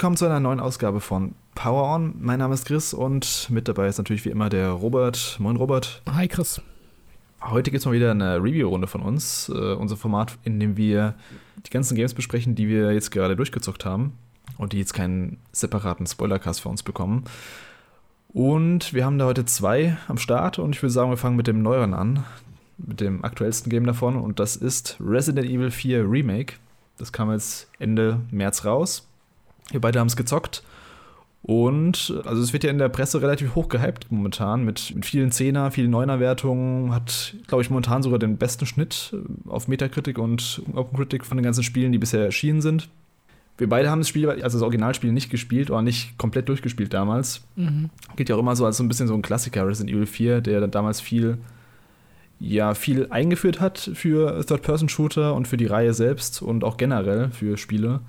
Willkommen zu einer neuen Ausgabe von Power On. Mein Name ist Chris und mit dabei ist natürlich wie immer der Robert. Moin Robert. Hi Chris. Heute gibt es mal wieder eine Review-Runde von uns. Äh, unser Format, in dem wir die ganzen Games besprechen, die wir jetzt gerade durchgezockt haben und die jetzt keinen separaten Spoilercast für uns bekommen. Und wir haben da heute zwei am Start und ich würde sagen, wir fangen mit dem neueren an, mit dem aktuellsten Game davon und das ist Resident Evil 4 Remake. Das kam jetzt Ende März raus. Wir beide haben es gezockt. Und also es wird ja in der Presse relativ hoch gehypt momentan mit, mit vielen Zehner, vielen Neuner-Wertungen. Hat, glaube ich, momentan sogar den besten Schnitt äh, auf Metacritic und OpenCritic von den ganzen Spielen, die bisher erschienen sind. Wir beide haben das Spiel, also das Originalspiel nicht gespielt oder nicht komplett durchgespielt damals. Mhm. Geht ja auch immer so als so ein bisschen so ein Klassiker Resident Evil 4, der dann damals viel, ja, viel eingeführt hat für Third-Person-Shooter und für die Reihe selbst und auch generell für Spiele.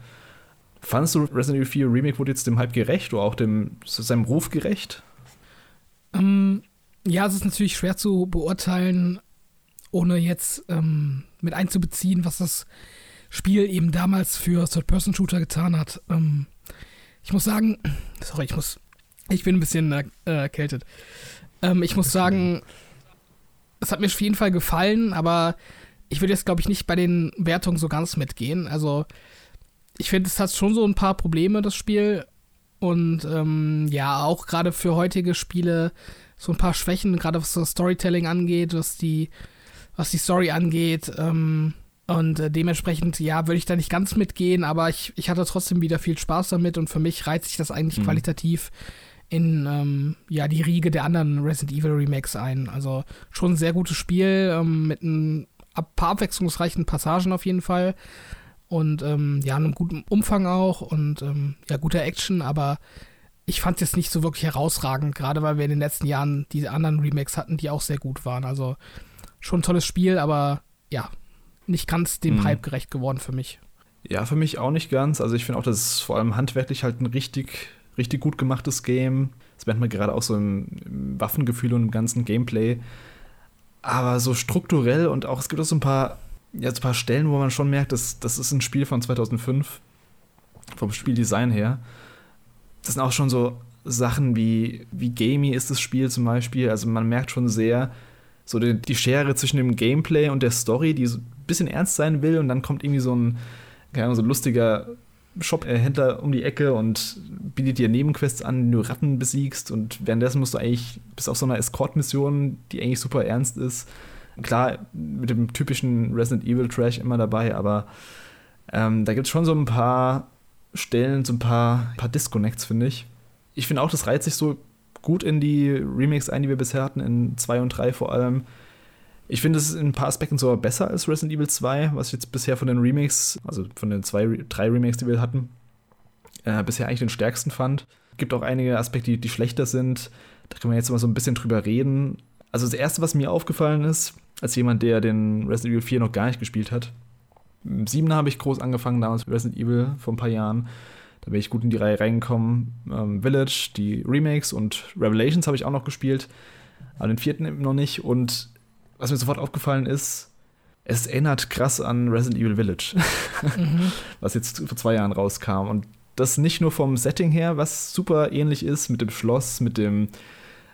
Fandest du Resident Evil 4 Remake wurde jetzt dem Hype gerecht oder auch dem seinem Ruf gerecht? Ähm, ja, es ist natürlich schwer zu beurteilen, ohne jetzt ähm, mit einzubeziehen, was das Spiel eben damals für Third-Person-Shooter getan hat. Ähm, ich muss sagen, sorry, ich muss, ich bin ein bisschen äh, erkältet. Ähm, ich muss sagen, es hat mir auf jeden Fall gefallen, aber ich würde jetzt, glaube ich, nicht bei den Wertungen so ganz mitgehen. Also, ich finde, es hat schon so ein paar Probleme, das Spiel. Und ähm, ja, auch gerade für heutige Spiele so ein paar Schwächen, gerade was das Storytelling angeht, was die, was die Story angeht. Ähm, und äh, dementsprechend, ja, würde ich da nicht ganz mitgehen, aber ich, ich hatte trotzdem wieder viel Spaß damit und für mich reizt sich das eigentlich mhm. qualitativ in ähm, ja, die Riege der anderen Resident Evil Remakes ein. Also schon ein sehr gutes Spiel ähm, mit ein paar abwechslungsreichen Passagen auf jeden Fall und ähm, ja, einem guten Umfang auch und ähm, ja, guter Action, aber ich fand es jetzt nicht so wirklich herausragend, gerade weil wir in den letzten Jahren diese anderen Remakes hatten, die auch sehr gut waren. Also schon ein tolles Spiel, aber ja, nicht ganz dem mhm. Hype gerecht geworden für mich. Ja, für mich auch nicht ganz. Also ich finde auch, das ist vor allem handwerklich halt ein richtig, richtig gut gemachtes Game. Das merkt man gerade auch so im, im Waffengefühl und im ganzen Gameplay. Aber so strukturell und auch, es gibt auch so ein paar jetzt ein paar Stellen, wo man schon merkt, dass das ist ein Spiel von 2005, vom Spieldesign her. Das sind auch schon so Sachen wie, wie gamey ist das Spiel zum Beispiel. Also man merkt schon sehr so die, die Schere zwischen dem Gameplay und der Story, die so ein bisschen ernst sein will und dann kommt irgendwie so ein, keine Ahnung, so ein lustiger Shop-Händler um die Ecke und bietet dir Nebenquests an, die du Ratten besiegst und währenddessen musst du eigentlich bis auf so einer Escort-Mission, die eigentlich super ernst ist, Klar, mit dem typischen Resident Evil Trash immer dabei, aber ähm, da gibt es schon so ein paar Stellen, so ein paar, paar Disconnects, finde ich. Ich finde auch, das reiht sich so gut in die Remakes ein, die wir bisher hatten, in 2 und 3 vor allem. Ich finde es in ein paar Aspekten sogar besser als Resident Evil 2, was ich jetzt bisher von den Remakes, also von den zwei, drei Remakes, die wir hatten, äh, bisher eigentlich den stärksten fand. Gibt auch einige Aspekte, die, die schlechter sind. Da können wir jetzt mal so ein bisschen drüber reden. Also das Erste, was mir aufgefallen ist, als jemand, der den Resident Evil 4 noch gar nicht gespielt hat. Im 7 habe ich groß angefangen, damals mit Resident Evil vor ein paar Jahren. Da bin ich gut in die Reihe reingekommen. Ähm, Village, die Remakes und Revelations habe ich auch noch gespielt. Aber den vierten eben noch nicht. Und was mir sofort aufgefallen ist, es erinnert krass an Resident Evil Village, mhm. was jetzt vor zwei Jahren rauskam. Und das nicht nur vom Setting her, was super ähnlich ist mit dem Schloss, mit dem,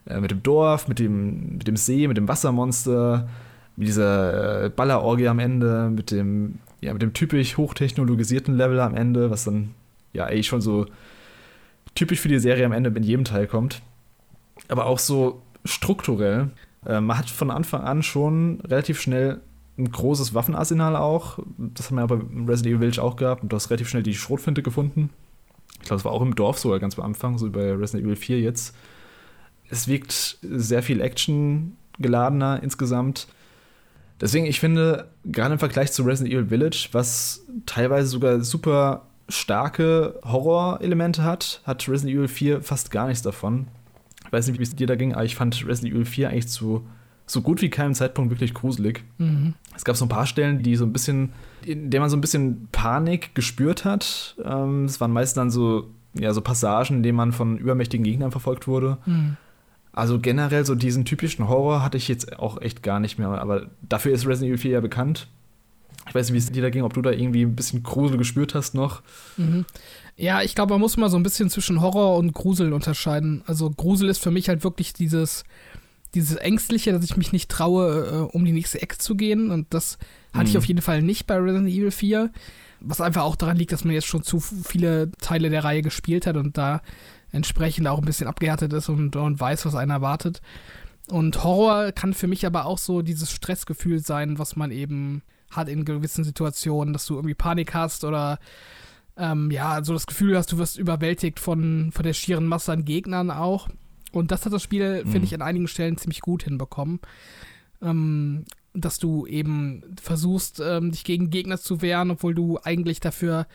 äh, mit dem Dorf, mit dem, mit dem See, mit dem Wassermonster, mit dieser äh, Ballerorgie am Ende, mit dem, ja, mit dem typisch hochtechnologisierten Level am Ende, was dann ja eigentlich schon so typisch für die Serie am Ende in jedem Teil kommt. Aber auch so strukturell. Äh, man hat von Anfang an schon relativ schnell ein großes Waffenarsenal auch. Das haben wir aber im Resident Evil Village auch gehabt und du hast relativ schnell die Schrotflinte gefunden. Ich glaube, das war auch im Dorf sogar ganz am Anfang, so bei Resident Evil 4 jetzt. Es wirkt sehr viel Action geladener insgesamt. Deswegen, ich finde, gerade im Vergleich zu Resident Evil Village, was teilweise sogar super starke Horror-Elemente hat, hat Resident Evil 4 fast gar nichts davon. Ich weiß nicht, wie es dir da ging, aber ich fand Resident Evil 4 eigentlich zu so gut wie keinem Zeitpunkt wirklich gruselig. Mhm. Es gab so ein paar Stellen, die so ein bisschen, in der man so ein bisschen Panik gespürt hat. Ähm, es waren meist dann so, ja, so Passagen, in denen man von übermächtigen Gegnern verfolgt wurde. Mhm. Also generell so diesen typischen Horror hatte ich jetzt auch echt gar nicht mehr. Aber dafür ist Resident Evil 4 ja bekannt. Ich weiß nicht, wie es dir da ging, ob du da irgendwie ein bisschen Grusel gespürt hast noch. Mhm. Ja, ich glaube, man muss mal so ein bisschen zwischen Horror und Grusel unterscheiden. Also Grusel ist für mich halt wirklich dieses, dieses Ängstliche, dass ich mich nicht traue, äh, um die nächste Ecke zu gehen. Und das hatte mhm. ich auf jeden Fall nicht bei Resident Evil 4. Was einfach auch daran liegt, dass man jetzt schon zu viele Teile der Reihe gespielt hat und da entsprechend auch ein bisschen abgehärtet ist und, und weiß, was einen erwartet. Und Horror kann für mich aber auch so dieses Stressgefühl sein, was man eben hat in gewissen Situationen, dass du irgendwie Panik hast oder ähm, ja, so das Gefühl hast, du wirst überwältigt von, von der schieren Masse an Gegnern auch. Und das hat das Spiel, mhm. finde ich, an einigen Stellen ziemlich gut hinbekommen. Ähm, dass du eben versuchst, ähm, dich gegen Gegner zu wehren, obwohl du eigentlich dafür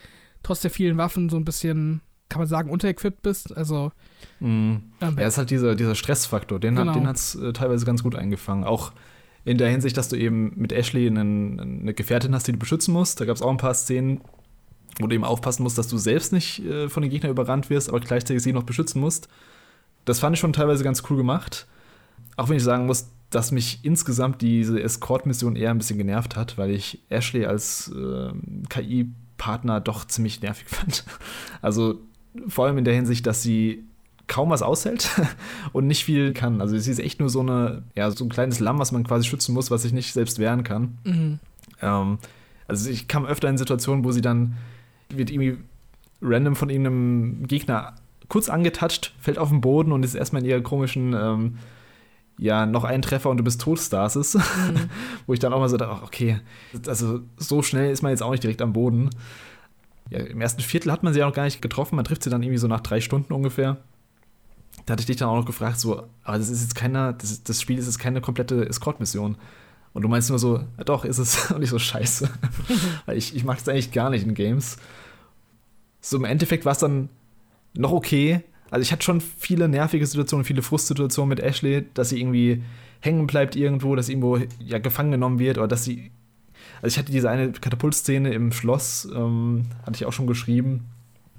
trotz der vielen Waffen so ein bisschen, kann man sagen, unterequipped bist. Also. Mhm. Ähm, ja, ist halt dieser, dieser Stressfaktor, den genau. hat es äh, teilweise ganz gut eingefangen. Auch in der Hinsicht, dass du eben mit Ashley einen, eine Gefährtin hast, die du beschützen musst. Da gab es auch ein paar Szenen, wo du eben aufpassen musst, dass du selbst nicht äh, von den Gegnern überrannt wirst, aber gleichzeitig sie noch beschützen musst. Das fand ich schon teilweise ganz cool gemacht. Auch wenn ich sagen muss, dass mich insgesamt diese Escort-Mission eher ein bisschen genervt hat, weil ich Ashley als äh, KI-Partner doch ziemlich nervig fand. Also vor allem in der Hinsicht, dass sie kaum was aushält und nicht viel kann. Also sie ist echt nur so eine, ja, so ein kleines Lamm, was man quasi schützen muss, was sich nicht selbst wehren kann. Mhm. Ähm, also ich kam öfter in Situationen, wo sie dann wird irgendwie random von irgendeinem Gegner kurz angetatscht, fällt auf den Boden und ist erstmal in ihrer komischen, ähm, ja, noch ein Treffer und du bist tot Stasis. Mhm. Wo ich dann auch mal so dachte, okay, also so schnell ist man jetzt auch nicht direkt am Boden. Ja, Im ersten Viertel hat man sie ja noch gar nicht getroffen, man trifft sie dann irgendwie so nach drei Stunden ungefähr. Da hatte ich dich dann auch noch gefragt, so, aber das ist jetzt keine, das, das Spiel ist jetzt keine komplette Escort-Mission. Und du meinst nur so, ja, doch, ist es. Und ich so, scheiße. Weil ich, ich mag es eigentlich gar nicht in Games. So im Endeffekt war es dann noch okay. Also ich hatte schon viele nervige Situationen, viele Frustsituationen mit Ashley, dass sie irgendwie hängen bleibt irgendwo, dass sie irgendwo ja, gefangen genommen wird oder dass sie. Also ich hatte diese eine Katapultszene im Schloss, ähm, hatte ich auch schon geschrieben,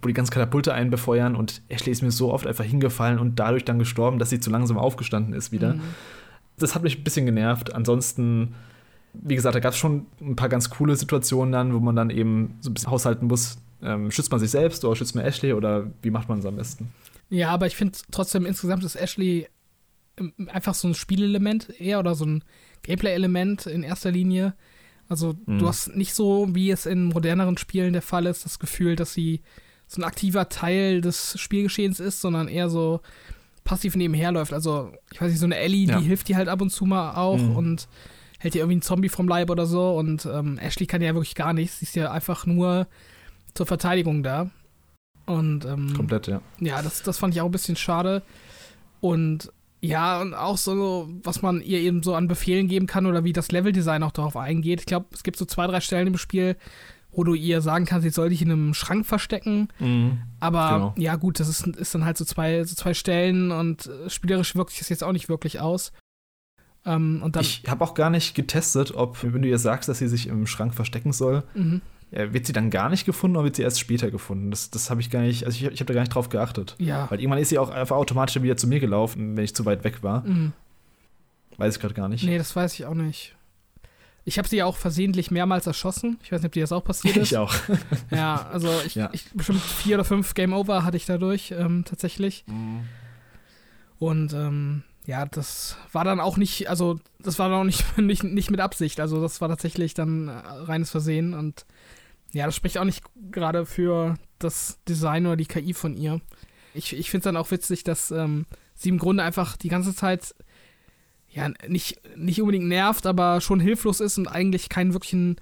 wo die ganzen Katapulte einen befeuern und Ashley ist mir so oft einfach hingefallen und dadurch dann gestorben, dass sie zu langsam aufgestanden ist wieder. Mhm. Das hat mich ein bisschen genervt. Ansonsten, wie gesagt, da gab es schon ein paar ganz coole Situationen dann, wo man dann eben so ein bisschen haushalten muss, ähm, schützt man sich selbst oder schützt man Ashley oder wie macht man es am besten? Ja, aber ich finde trotzdem insgesamt ist Ashley ähm, einfach so ein Spielelement eher oder so ein Gameplay-Element in erster Linie. Also mhm. du hast nicht so, wie es in moderneren Spielen der Fall ist, das Gefühl, dass sie so ein aktiver Teil des Spielgeschehens ist, sondern eher so passiv nebenher läuft. Also, ich weiß nicht, so eine Ellie, ja. die hilft dir halt ab und zu mal auch mhm. und hält dir irgendwie einen Zombie vom Leib oder so. Und ähm, Ashley kann ja wirklich gar nichts. Sie ist ja einfach nur zur Verteidigung da. Und ähm, komplett, ja. Ja, das, das fand ich auch ein bisschen schade. Und ja, und auch so, was man ihr eben so an Befehlen geben kann oder wie das Leveldesign auch darauf eingeht. Ich glaube, es gibt so zwei, drei Stellen im Spiel, wo du ihr sagen kannst, jetzt soll dich in einem Schrank verstecken. Mhm, Aber genau. ja, gut, das ist, ist dann halt so zwei, so zwei Stellen und äh, spielerisch wirkt sich das jetzt auch nicht wirklich aus. Ähm, ich habe auch gar nicht getestet, ob, wenn du ihr sagst, dass sie sich im Schrank verstecken soll, mhm. Äh, wird sie dann gar nicht gefunden oder wird sie erst später gefunden? Das, das habe ich gar nicht, also ich, ich habe da gar nicht drauf geachtet. Ja. Weil irgendwann ist sie auch einfach automatisch wieder zu mir gelaufen, wenn ich zu weit weg war. Mhm. Weiß ich gerade gar nicht. Nee, das weiß ich auch nicht. Ich habe sie ja auch versehentlich mehrmals erschossen. Ich weiß nicht, ob dir das auch passiert ist. ich auch. ja, also ich, ja. ich, bestimmt vier oder fünf Game Over hatte ich dadurch ähm, tatsächlich. Mhm. Und ähm, ja, das war dann auch nicht, also das war dann auch nicht, nicht, nicht mit Absicht. Also das war tatsächlich dann äh, reines Versehen und ja, das spricht auch nicht gerade für das Design oder die KI von ihr. Ich, ich finde es dann auch witzig, dass ähm, sie im Grunde einfach die ganze Zeit ja nicht, nicht unbedingt nervt, aber schon hilflos ist und eigentlich keinen wirklichen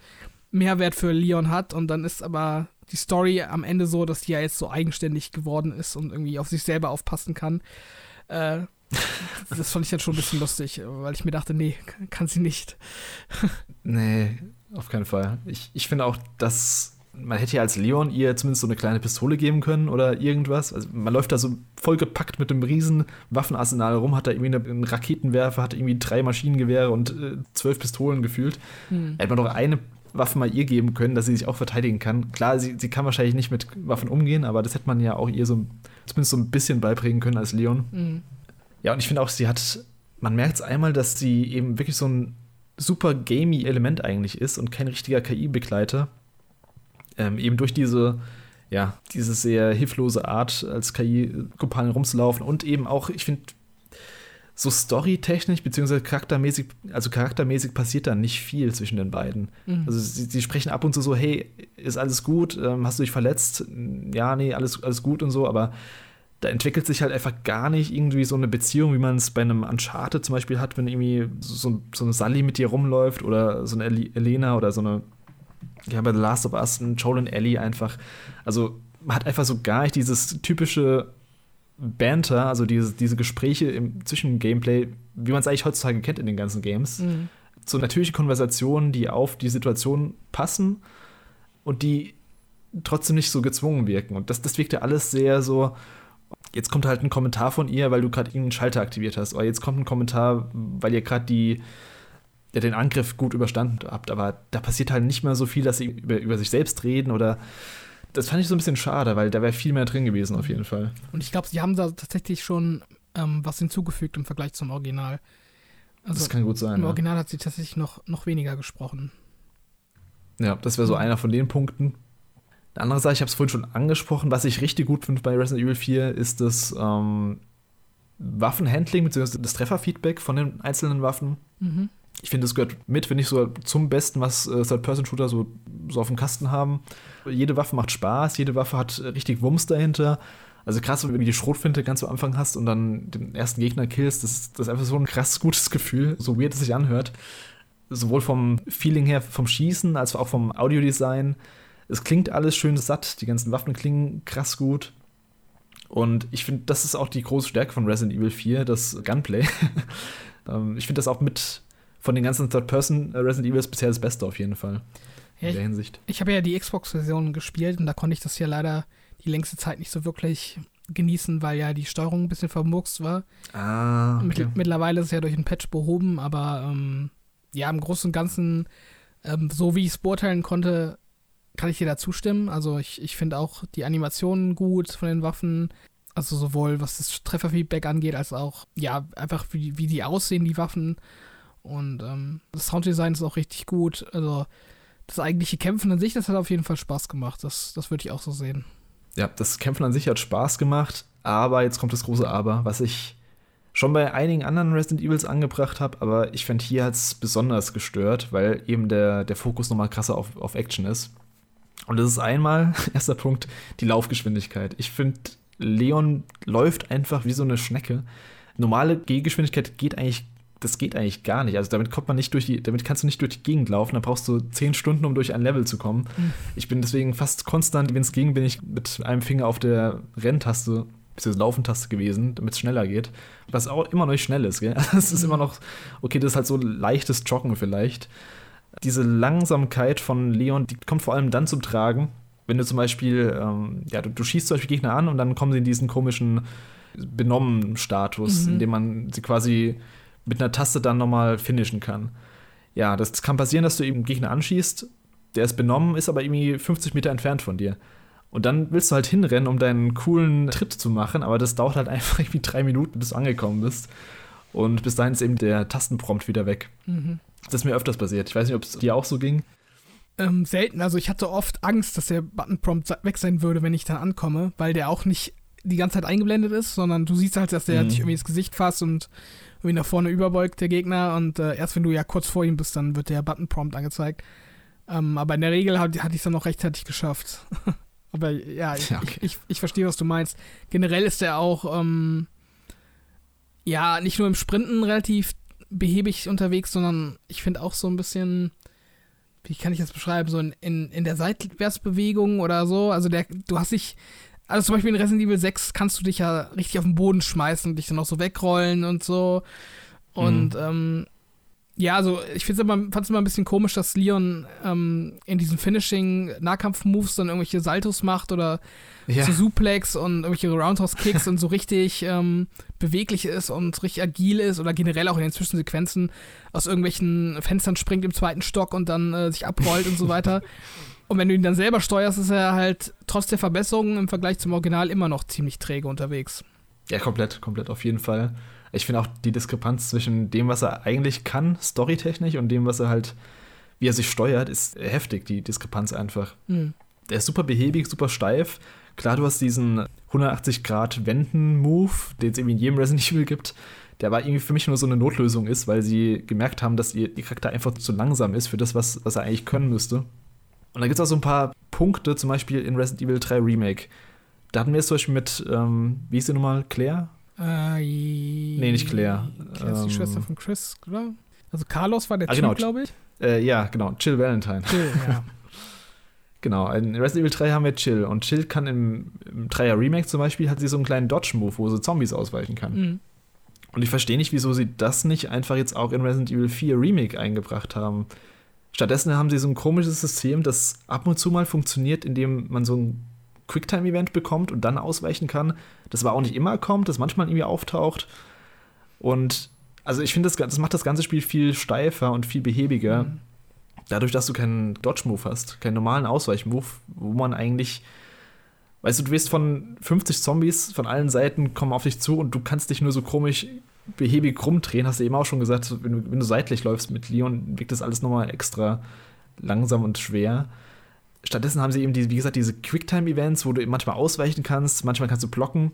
Mehrwert für Leon hat. Und dann ist aber die Story am Ende so, dass die ja jetzt so eigenständig geworden ist und irgendwie auf sich selber aufpassen kann. Äh, das fand ich dann schon ein bisschen lustig, weil ich mir dachte, nee, kann sie nicht. nee, auf keinen Fall. Ich, ich finde auch, dass man hätte ja als Leon ihr zumindest so eine kleine Pistole geben können oder irgendwas. Also man läuft da so vollgepackt mit einem riesen Waffenarsenal rum, hat da irgendwie einen Raketenwerfer, hat irgendwie drei Maschinengewehre und äh, zwölf Pistolen gefühlt. Hm. Hätte man doch eine Waffe mal ihr geben können, dass sie sich auch verteidigen kann. Klar, sie, sie kann wahrscheinlich nicht mit Waffen umgehen, aber das hätte man ja auch ihr so zumindest so ein bisschen beibringen können als Leon. Mhm. Ja, und ich finde auch, sie hat, man merkt es einmal, dass sie eben wirklich so ein super gamey Element eigentlich ist und kein richtiger KI-Begleiter. Ähm, eben durch diese, ja, diese sehr hilflose Art, als KI-Kumpanen rumzulaufen und eben auch, ich finde, so storytechnisch beziehungsweise charaktermäßig, also charaktermäßig passiert da nicht viel zwischen den beiden. Mhm. Also sie, sie, sprechen ab und zu so, hey, ist alles gut? Ähm, hast du dich verletzt? Ja, nee, alles, alles gut und so, aber da entwickelt sich halt einfach gar nicht irgendwie so eine Beziehung, wie man es bei einem Uncharted zum Beispiel hat, wenn irgendwie so, so eine Sally mit dir rumläuft oder so eine Elena oder so eine, ja, bei The Last of Us, ein Joel und Ellie einfach. Also man hat einfach so gar nicht dieses typische Banter, also diese, diese Gespräche im Zwischengameplay, wie man es eigentlich heutzutage kennt in den ganzen Games. Mhm. So natürliche Konversationen, die auf die Situation passen und die trotzdem nicht so gezwungen wirken. Und das, das wirkt ja alles sehr so, jetzt kommt halt ein Kommentar von ihr, weil du gerade irgendeinen Schalter aktiviert hast. Oder jetzt kommt ein Kommentar, weil ihr gerade die ja, den Angriff gut überstanden habt. Aber da passiert halt nicht mehr so viel, dass sie über, über sich selbst reden oder das fand ich so ein bisschen schade, weil da wäre viel mehr drin gewesen auf jeden Fall. Und ich glaube, sie haben da tatsächlich schon ähm, was hinzugefügt im Vergleich zum Original. Also das kann gut sein. Im ja. Original hat sie tatsächlich noch, noch weniger gesprochen. Ja, das wäre so einer von den Punkten. Eine andere Sache, ich habe es vorhin schon angesprochen, was ich richtig gut finde bei Resident Evil 4, ist das ähm, Waffenhandling bzw. das Trefferfeedback von den einzelnen Waffen. Mhm. Ich finde, es gehört mit, wenn nicht sogar zum Besten, was äh, Third-Person-Shooter so, so auf dem Kasten haben. Jede Waffe macht Spaß, jede Waffe hat richtig Wumms dahinter. Also krass, wenn du die Schrotfinte ganz am Anfang hast und dann den ersten Gegner killst, das, das ist einfach so ein krass gutes Gefühl, so weird es sich anhört. Sowohl vom Feeling her, vom Schießen, als auch vom Audiodesign es klingt alles schön satt, die ganzen Waffen klingen krass gut. Und ich finde, das ist auch die große Stärke von Resident Evil 4, das Gunplay. Ähm, ich finde das auch mit von den ganzen Third-Person Resident Evils bisher das Beste auf jeden Fall. Ja, in der Hinsicht. Ich, ich habe ja die Xbox-Version gespielt und da konnte ich das ja leider die längste Zeit nicht so wirklich genießen, weil ja die Steuerung ein bisschen vermurkst war. Ah. Okay. Mit, mittlerweile ist es ja durch einen Patch behoben, aber ähm, ja, im Großen und Ganzen, ähm, so wie ich es beurteilen konnte, kann ich dir da zustimmen. Also ich, ich finde auch die Animationen gut von den Waffen. Also sowohl was das Trefferfeedback angeht, als auch, ja, einfach wie, wie die aussehen, die Waffen. Und ähm, das Sounddesign ist auch richtig gut. Also das eigentliche Kämpfen an sich, das hat auf jeden Fall Spaß gemacht. Das, das würde ich auch so sehen. Ja, das Kämpfen an sich hat Spaß gemacht, aber jetzt kommt das große Aber, was ich schon bei einigen anderen Resident Evils angebracht habe, aber ich fand hier hat es besonders gestört, weil eben der, der Fokus nochmal krasser auf, auf Action ist. Und das ist einmal, erster Punkt, die Laufgeschwindigkeit. Ich finde, Leon läuft einfach wie so eine Schnecke. Normale Gehgeschwindigkeit geht eigentlich, das geht eigentlich gar nicht. Also damit kommt man nicht durch die, damit kannst du nicht durch die Gegend laufen. Da brauchst du zehn Stunden, um durch ein Level zu kommen. Mhm. Ich bin deswegen fast konstant, wenn es ging, bin ich mit einem Finger auf der Renntaste bzw. Laufentaste gewesen, damit es schneller geht. Was auch immer noch nicht schnell ist, gell? Es ist mhm. immer noch, okay, das ist halt so leichtes Joggen vielleicht diese Langsamkeit von Leon, die kommt vor allem dann zum Tragen, wenn du zum Beispiel, ähm, ja, du, du, schießt zum Beispiel Gegner an und dann kommen sie in diesen komischen benommen Status, mhm. in dem man sie quasi mit einer Taste dann nochmal finishen kann. Ja, das kann passieren, dass du eben Gegner anschießt, der ist benommen, ist aber irgendwie 50 Meter entfernt von dir. Und dann willst du halt hinrennen, um deinen coolen Tritt zu machen, aber das dauert halt einfach irgendwie drei Minuten, bis du angekommen bist. Und bis dahin ist eben der Tastenprompt wieder weg. Mhm. Das ist mir öfters passiert. Ich weiß nicht, ob es dir auch so ging. Ähm, selten. Also ich hatte oft Angst, dass der Button-Prompt weg sein würde, wenn ich dann ankomme, weil der auch nicht die ganze Zeit eingeblendet ist, sondern du siehst halt, dass der mhm. dich irgendwie ins Gesicht fasst und irgendwie nach vorne überbeugt, der Gegner. Und äh, erst wenn du ja kurz vor ihm bist, dann wird der Button-Prompt angezeigt. Ähm, aber in der Regel hatte ich es dann noch rechtzeitig geschafft. aber ja, ich, ja okay. ich, ich, ich, verstehe, was du meinst. Generell ist der auch, ähm, ja, nicht nur im Sprinten relativ behäbig unterwegs, sondern ich finde auch so ein bisschen, wie kann ich das beschreiben, so in, in, in der Seitwärtsbewegung oder so. Also der, du hast dich, also zum Beispiel in Resident Evil 6 kannst du dich ja richtig auf den Boden schmeißen und dich dann auch so wegrollen und so. Und mhm. ähm, ja, also ich fand es immer ein bisschen komisch, dass Leon ähm, in diesen Finishing-Nahkampf-Moves dann irgendwelche Saltos macht oder ja. so Suplex und irgendwelche Roundhouse-Kicks und so richtig ähm, beweglich ist und richtig agil ist oder generell auch in den Zwischensequenzen aus irgendwelchen Fenstern springt im zweiten Stock und dann äh, sich abrollt und so weiter. Und wenn du ihn dann selber steuerst, ist er halt trotz der Verbesserungen im Vergleich zum Original immer noch ziemlich träge unterwegs. Ja, komplett, komplett, auf jeden Fall. Ich finde auch die Diskrepanz zwischen dem, was er eigentlich kann, storytechnisch, und dem, was er halt, wie er sich steuert, ist heftig, die Diskrepanz einfach. Mhm. Der ist super behäbig, super steif. Klar, du hast diesen 180-Grad-Wenden-Move, den es irgendwie in jedem Resident Evil gibt, der aber irgendwie für mich nur so eine Notlösung ist, weil sie gemerkt haben, dass ihr, ihr Charakter einfach zu langsam ist für das, was, was er eigentlich können müsste. Und da gibt es auch so ein paar Punkte, zum Beispiel in Resident Evil 3 Remake. Da hatten wir es zum Beispiel mit, ähm, wie hieß sie nochmal, Claire? Äh, nee, nicht Claire. Claire ist die Ähm, Schwester von Chris, oder? Also Carlos war der Ah, Typ, genau. glaube ich. Äh, ja, genau, Chill Valentine. Chill, ja. Genau, in Resident Evil 3 haben wir Chill. Und Chill kann im, im 3er Remake zum Beispiel, hat sie so einen kleinen Dodge-Move, wo sie Zombies ausweichen kann. Mhm. Und ich verstehe nicht, wieso sie das nicht einfach jetzt auch in Resident Evil 4 Remake eingebracht haben. Stattdessen haben sie so ein komisches System, das ab und zu mal funktioniert, indem man so ein Quicktime-Event bekommt und dann ausweichen kann. Das aber auch nicht immer kommt, das manchmal irgendwie auftaucht. Und also ich finde, das, das macht das ganze Spiel viel steifer und viel behäbiger. Mhm. Dadurch, dass du keinen Dodge-Move hast, keinen normalen Ausweich-Move, wo man eigentlich, weißt du, du wirst von 50 Zombies von allen Seiten kommen auf dich zu und du kannst dich nur so komisch behäbig rumdrehen, hast du eben auch schon gesagt, wenn du, wenn du seitlich läufst mit Leon, wirkt das alles nochmal extra langsam und schwer. Stattdessen haben sie eben, die, wie gesagt, diese Quicktime-Events, wo du eben manchmal ausweichen kannst, manchmal kannst du blocken.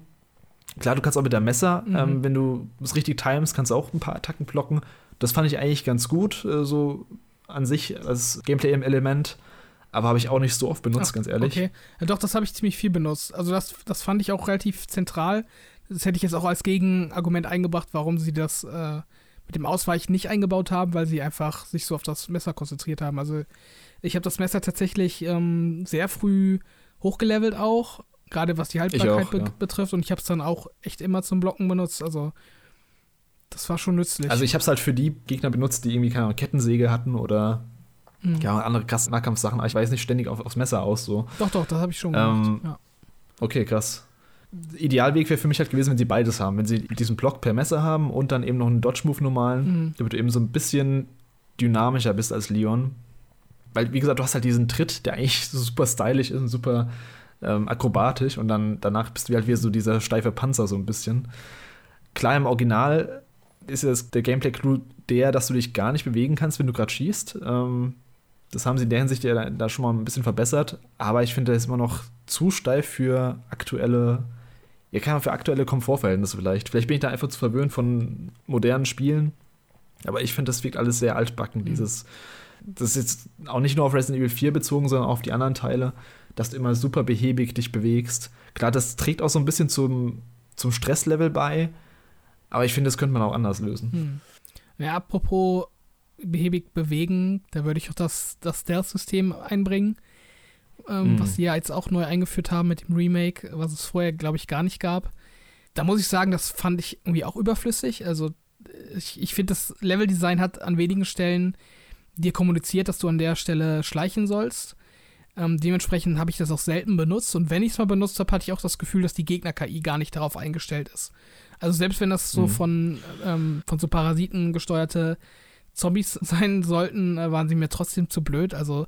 Klar, du kannst auch mit der Messer, Mhm. ähm, wenn du es richtig timest, kannst du auch ein paar Attacken blocken. Das fand ich eigentlich ganz gut, äh, so an sich als Gameplay-Element. Aber habe ich auch nicht so oft benutzt, Ach, ganz ehrlich. Okay. Ja, doch, das habe ich ziemlich viel benutzt. Also das, das fand ich auch relativ zentral. Das hätte ich jetzt auch als Gegenargument eingebracht, warum sie das äh, mit dem Ausweichen nicht eingebaut haben, weil sie einfach sich so auf das Messer konzentriert haben. Also ich habe das Messer tatsächlich ähm, sehr früh hochgelevelt auch, gerade was die Haltbarkeit auch, be ja. betrifft. Und ich habe es dann auch echt immer zum Blocken benutzt. Also das war schon nützlich. Also ich habe es halt für die Gegner benutzt, die irgendwie keine Ahnung, Kettensäge hatten oder Mhm. ja, andere krasse Nahkampfsachen. Aber ich weiß nicht ständig auf, aufs Messer aus so. Doch, doch, das habe ich schon gemacht. Ähm, ja. Okay, krass. Idealweg wäre für mich halt gewesen, wenn sie beides haben. Wenn sie diesen Block per Messer haben und dann eben noch einen Dodge-Move normalen, Mhm. damit du eben so ein bisschen dynamischer bist als Leon. Weil, wie gesagt, du hast halt diesen Tritt, der eigentlich so super stylisch ist und super ähm, akrobatisch und dann danach bist du halt wieder so dieser steife Panzer so ein bisschen. Klar, im Original ist ja der Gameplay-Clou der, dass du dich gar nicht bewegen kannst, wenn du gerade schießt. Ähm, das haben sie in der Hinsicht ja da, da schon mal ein bisschen verbessert, aber ich finde, das ist immer noch zu steif für aktuelle, ja, kann man für aktuelle Komfortverhältnisse vielleicht. Vielleicht bin ich da einfach zu verwöhnt von modernen Spielen, aber ich finde, das wirkt alles sehr altbacken, Mhm. dieses. Das ist jetzt auch nicht nur auf Resident Evil 4 bezogen, sondern auch auf die anderen Teile, dass du immer super behäbig dich bewegst. Klar, das trägt auch so ein bisschen zum, zum Stresslevel bei, aber ich finde, das könnte man auch anders lösen. Hm. Ja, apropos behäbig bewegen, da würde ich auch das, das Stealth-System einbringen, ähm, Mhm. was sie ja jetzt auch neu eingeführt haben mit dem Remake, was es vorher, glaube ich, gar nicht gab. Da muss ich sagen, das fand ich irgendwie auch überflüssig. Also ich, ich finde, das Leveldesign hat an wenigen Stellen dir kommuniziert, dass du an der Stelle schleichen sollst. Ähm, dementsprechend habe ich das auch selten benutzt und wenn ich es mal benutzt habe, hatte ich auch das Gefühl, dass die Gegner-KI gar nicht darauf eingestellt ist. Also selbst wenn das so Mhm. von, ähm, von so Parasiten gesteuerte Zombies sein sollten, äh, waren sie mir trotzdem zu blöd. Also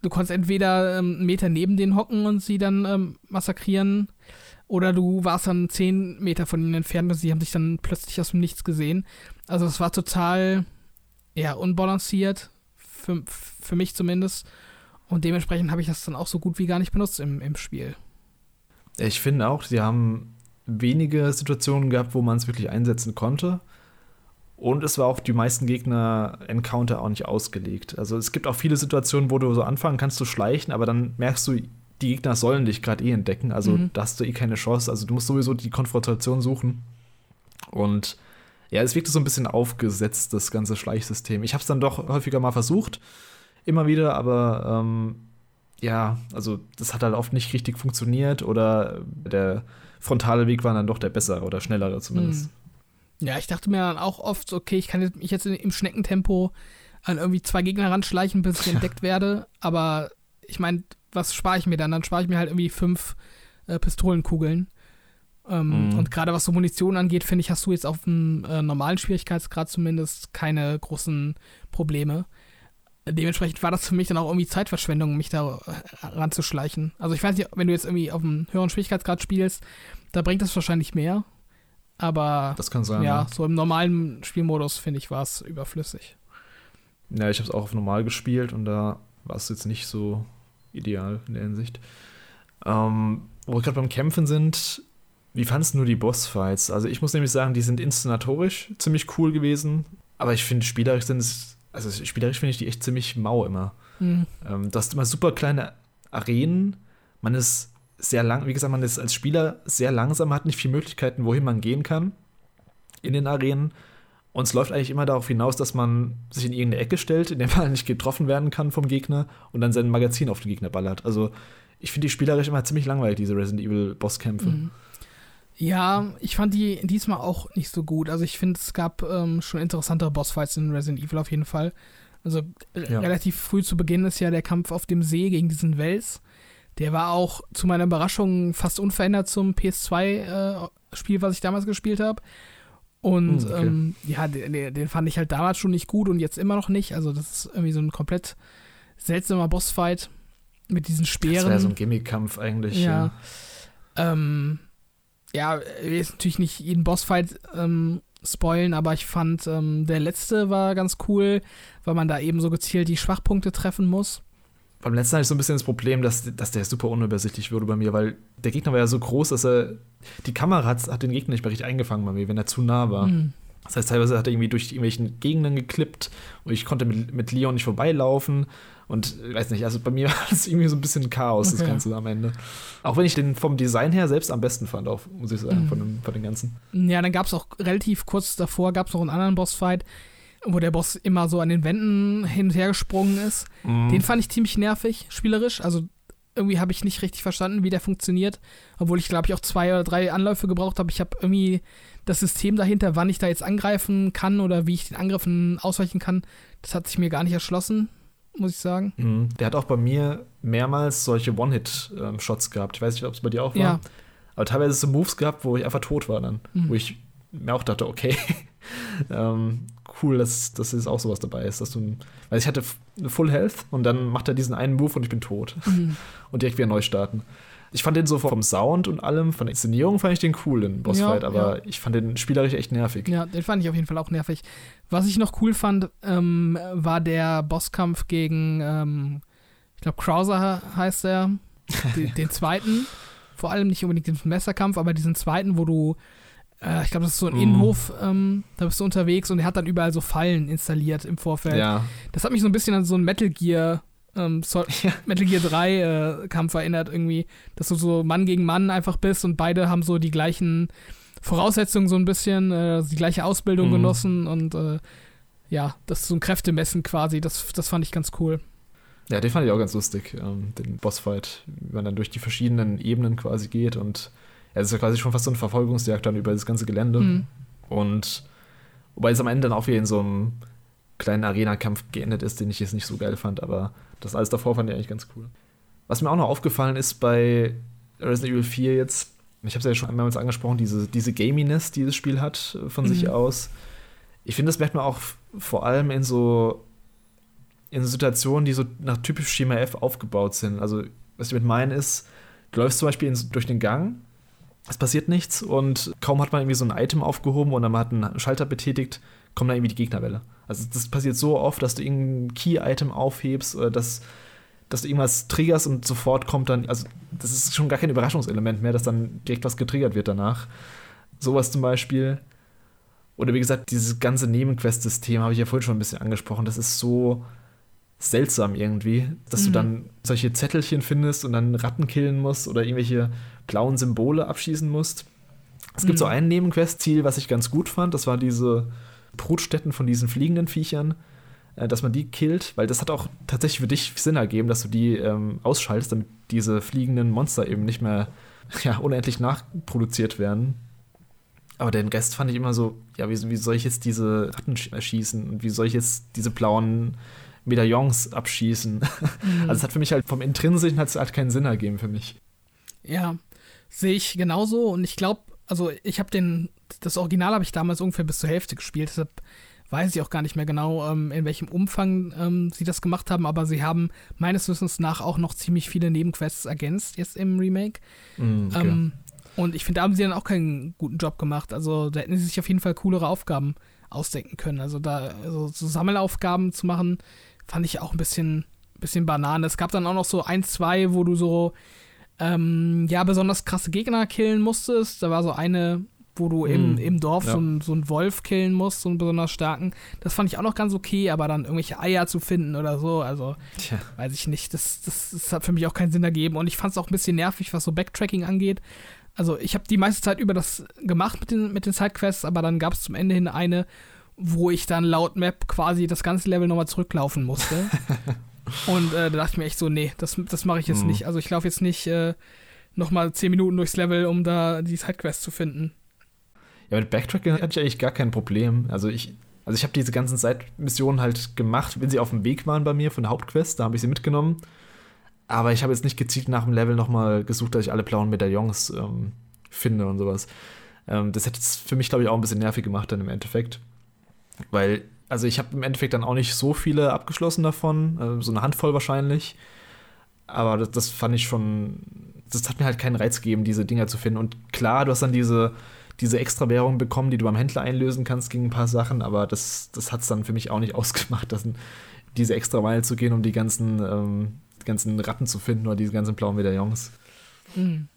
du konntest entweder ähm, einen Meter neben denen hocken und sie dann ähm, massakrieren, oder du warst dann zehn Meter von ihnen entfernt und sie haben sich dann plötzlich aus dem Nichts gesehen. Also es war total ja, unbalanciert, für, für mich zumindest. Und dementsprechend habe ich das dann auch so gut wie gar nicht benutzt im, im Spiel. Ich finde auch, sie haben wenige Situationen gehabt, wo man es wirklich einsetzen konnte. Und es war auch die meisten Gegner-Encounter auch nicht ausgelegt. Also es gibt auch viele Situationen, wo du so anfangen kannst zu schleichen, aber dann merkst du, die Gegner sollen dich gerade eh entdecken. Also Mhm. da hast du eh keine Chance. Also du musst sowieso die Konfrontation suchen. Und ja, es wirkte so ein bisschen aufgesetzt, das ganze Schleichsystem. Ich habe es dann doch häufiger mal versucht, immer wieder, aber ähm, ja, also das hat halt oft nicht richtig funktioniert oder der frontale Weg war dann doch der bessere oder schnellere zumindest. Hm. Ja, ich dachte mir dann auch oft, okay, ich kann jetzt- mich jetzt im Schneckentempo an irgendwie zwei Gegner ranschleichen, bis ich entdeckt werde. Aber ich meine, was spare ich mir dann? Dann spare ich mir halt irgendwie fünf äh, Pistolenkugeln. Ähm, Mhm. Und gerade was so Munition angeht, finde ich, hast du jetzt auf dem äh, normalen Schwierigkeitsgrad zumindest keine großen Probleme. Dementsprechend war das für mich dann auch irgendwie Zeitverschwendung, mich da äh, ranzuschleichen. Also ich weiß nicht, wenn du jetzt irgendwie auf einem höheren Schwierigkeitsgrad spielst, da bringt das wahrscheinlich mehr. Aber das kann sein. ja, Ja, so im normalen Spielmodus, finde ich, war es überflüssig. ja ich habe es auch auf normal gespielt und da war es jetzt nicht so ideal in der Hinsicht. Ähm, wo wir gerade beim Kämpfen sind, wie fandest du die Bossfights? Also ich muss nämlich sagen, die sind inszenatorisch ziemlich cool gewesen, aber ich finde spielerisch sind es, also spielerisch finde ich die echt ziemlich mau immer. Mhm. Ähm, du hast immer super kleine Arenen, man ist sehr lang, wie gesagt, man ist als Spieler sehr langsam, hat nicht viele Möglichkeiten, wohin man gehen kann in den Arenen. Und es läuft eigentlich immer darauf hinaus, dass man sich in irgendeine Ecke stellt, in der man nicht getroffen werden kann vom Gegner und dann sein Magazin auf den Gegner ballert. Also ich finde die spielerisch immer ziemlich langweilig, diese Resident Evil Bosskämpfe. Mhm. Ja, ich fand die diesmal auch nicht so gut. Also ich finde, es gab ähm, schon interessantere Bossfights in Resident Evil auf jeden Fall. Also Ja. relativ früh zu Beginn ist ja der Kampf auf dem See gegen diesen Wels. Der war auch zu meiner Überraschung fast unverändert zum PS2-Spiel, was ich damals gespielt habe. Und Hm, okay. ähm, ja, den, den fand ich halt damals schon nicht gut und jetzt immer noch nicht. Also das ist irgendwie so ein komplett seltsamer Bossfight mit diesen Das Speeren. wäre so ein Gimmick-Kampf eigentlich. Ja. Ähm, ja, ich will jetzt natürlich nicht jeden Bossfight ähm, spoilen, aber ich fand, ähm, der letzte war ganz cool, weil man da eben so gezielt die Schwachpunkte treffen muss. Beim letzten hatte ich so ein bisschen das Problem, dass, dass der super unübersichtlich wurde bei mir, weil der Gegner war ja so groß, dass er. Die Kamera hat, hat den Gegner nicht mehr richtig eingefangen bei mir, wenn er zu nah war. Mhm. Das heißt, teilweise hat er irgendwie durch irgendwelchen Gegenden geklippt und ich konnte mit, mit Leon nicht vorbeilaufen. Und äh, weiß nicht, also bei mir war das irgendwie so ein bisschen Chaos, das Okay. Ganze am Ende. Auch wenn ich den vom Design her selbst am besten fand, auch, muss ich sagen, Mhm. von, dem, von den ganzen. Ja, dann gab es auch relativ kurz davor, gab es noch einen anderen Bossfight, wo der Boss immer so an den Wänden hin und her gesprungen ist. Mhm. Den fand ich ziemlich nervig, spielerisch. Also irgendwie habe ich nicht richtig verstanden, wie der funktioniert. Obwohl ich, glaube ich, auch zwei oder drei Anläufe gebraucht habe. Ich habe irgendwie das System dahinter, wann ich da jetzt angreifen kann oder wie ich den Angriffen ausweichen kann, das hat sich mir gar nicht erschlossen, muss ich sagen. Mhm. Der hat auch bei mir mehrmals solche One-Hit-Shots gehabt. Ich weiß nicht, ob es bei dir auch war. Ja. Aber teilweise so Moves gehabt, wo ich einfach tot war dann. Mhm. Wo ich mir auch dachte, okay, ähm, cool, dass, dass jetzt auch sowas dabei ist. Dass du, weil ich hatte eine Full Health und dann macht er diesen einen Move und ich bin tot. Mhm. Und direkt wieder neu starten. Ich fand den so vom Sound und allem, von der Inszenierung fand ich den cool, den Bossfight, Ja, aber ja. ich fand den spielerisch echt nervig. Ja, den fand ich auf jeden Fall auch nervig. Was ich noch cool fand, ähm, war der Bosskampf gegen, ähm, ich glaube, Krauser he- heißt er, den, den zweiten. Vor allem nicht unbedingt den Messerkampf, aber diesen zweiten, wo du, äh, ich glaube, das ist so ein Mhm. Innenhof, ähm, da bist du unterwegs und er hat dann überall so Fallen installiert im Vorfeld. Ja. Das hat mich so ein bisschen an so ein Metal Gear, ähm, so, Ja. Metal Gear 3 äh, Kampf erinnert irgendwie, dass du so Mann gegen Mann einfach bist und beide haben so die gleichen Voraussetzungen so ein bisschen, äh, die gleiche Ausbildung Mhm. genossen und äh, ja, das ist so ein Kräftemessen quasi, das, das fand ich ganz cool. Ja, den fand ich auch ganz lustig, ähm, den Bossfight, wie man dann durch die verschiedenen Ebenen quasi geht und ja, es ist ja quasi schon fast so eine Verfolgungsjagd dann über das ganze Gelände. Mhm. Und wobei es am Ende dann auch wieder in so einem kleinen Arena-Kampf geendet ist, den ich jetzt nicht so geil fand, aber das alles davor fand ich eigentlich ganz cool. Was mir auch noch aufgefallen ist bei Resident Evil 4 jetzt, ich habe es ja schon einmal angesprochen, diese, diese Gaminess, die das Spiel hat äh, von sich Mhm. aus. Ich finde, das merkt man auch vor allem in so in Situationen, die so nach typisch Schema F aufgebaut sind. Also, was ich mit meinen ist, du läufst zum Beispiel in, durch den Gang, es passiert nichts und kaum hat man irgendwie so ein Item aufgehoben oder man hat einen Schalter betätigt, kommt dann irgendwie die Gegnerwelle. Also das passiert so oft, dass du irgendein Key-Item aufhebst oder dass, dass du irgendwas triggerst und sofort kommt dann, also das ist schon gar kein Überraschungselement mehr, dass dann direkt was getriggert wird danach. Sowas zum Beispiel. Oder wie gesagt, dieses ganze Nebenquest-System habe ich ja vorhin schon ein bisschen angesprochen. Das ist so seltsam irgendwie, dass du Mhm. dann solche Zettelchen findest und dann Ratten killen musst oder irgendwelche blauen Symbole abschießen musst. Es gibt Mhm. so ein Nebenquest-Ziel, was ich ganz gut fand. Das war diese Brutstätten von diesen fliegenden Viechern, äh, dass man die killt, weil das hat auch tatsächlich für dich Sinn ergeben, dass du die ähm, ausschaltest, damit diese fliegenden Monster eben nicht mehr ja, unendlich nachproduziert werden. Aber den Rest fand ich immer so, ja, wie, wie soll ich jetzt diese Ratten sch- erschießen und wie soll ich jetzt diese blauen Medaillons abschießen? Mhm. Also es hat für mich halt vom Intrinsischen hat es halt keinen Sinn ergeben für mich. Ja, sehe ich genauso und ich glaube, also ich habe den, das Original habe ich damals ungefähr bis zur Hälfte gespielt, deshalb weiß ich auch gar nicht mehr genau, ähm, in welchem Umfang ähm, sie das gemacht haben, aber sie haben meines Wissens nach auch noch ziemlich viele Nebenquests ergänzt jetzt im Remake. Mm, okay. Ähm, Und ich finde, da haben sie dann auch keinen guten Job gemacht. Also da hätten sie sich auf jeden Fall coolere Aufgaben ausdenken können. Also da also so Sammelaufgaben zu machen, fand ich auch ein bisschen, bisschen Banane. Es gab dann auch noch so ein, zwei, wo du so ähm, ja besonders krasse Gegner killen musstest. Da war so eine, wo du im, hm, im Dorf ja. so, ein, so einen Wolf killen musst, so einen besonders starken. Das fand ich auch noch ganz okay, aber dann irgendwelche Eier zu finden oder so, also Tja. weiß ich nicht. Das, das, das hat für mich auch keinen Sinn ergeben. Und ich fand es auch ein bisschen nervig, was so Backtracking angeht. Also ich habe die meiste Zeit über das gemacht mit den, mit den Sidequests, aber dann gab es zum Ende hin eine, wo ich dann laut Map quasi das ganze Level nochmal zurücklaufen musste. Und äh, da dachte ich mir echt so, nee, das, das mache ich jetzt mhm. nicht. Also ich laufe jetzt nicht äh, nochmal 10 Minuten durchs Level, um da die Sidequests zu finden. Ja, mit Backtracking hatte ich eigentlich gar kein Problem. Also ich, also ich habe diese ganzen Side-Missionen halt gemacht, wenn sie auf dem Weg waren bei mir von der Hauptquest, da habe ich sie mitgenommen. Aber ich habe jetzt nicht gezielt nach dem Level nochmal gesucht, dass ich alle blauen Medaillons ähm, finde und sowas. Ähm, das hätte es für mich, glaube ich, auch ein bisschen nervig gemacht dann im Endeffekt. Weil, also ich habe im Endeffekt dann auch nicht so viele abgeschlossen davon, äh, so eine Handvoll wahrscheinlich. Aber das, das fand ich schon, das hat mir halt keinen Reiz gegeben, diese Dinger zu finden. Und klar, du hast dann diese diese extra Währung bekommen, die du beim Händler einlösen kannst gegen ein paar Sachen, aber das, das hat es dann für mich auch nicht ausgemacht, dass, diese extra Meile zu gehen, um die ganzen, ähm, ganzen Ratten zu finden oder diese ganzen blauen Medaillons. Mhm.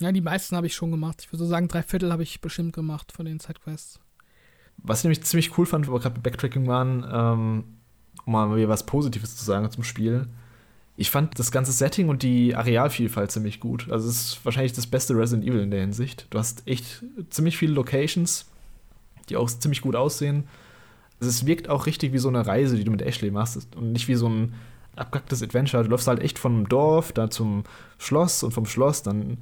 Ja, die meisten habe ich schon gemacht. Ich würde so sagen, drei Viertel habe ich bestimmt gemacht von den Sidequests. Was ich nämlich ziemlich cool fand, wo wir gerade bei Backtracking waren, ähm, um mal wieder was Positives zu sagen zum Spiel, ich fand das ganze Setting und die Arealvielfalt ziemlich gut. Also es ist wahrscheinlich das beste Resident Evil in der Hinsicht. Du hast echt ziemlich viele Locations, die auch ziemlich gut aussehen. Also es wirkt auch richtig wie so eine Reise, die du mit Ashley machst und nicht wie so ein abgehacktes Adventure. Du läufst halt echt vom Dorf da zum Schloss und vom Schloss dann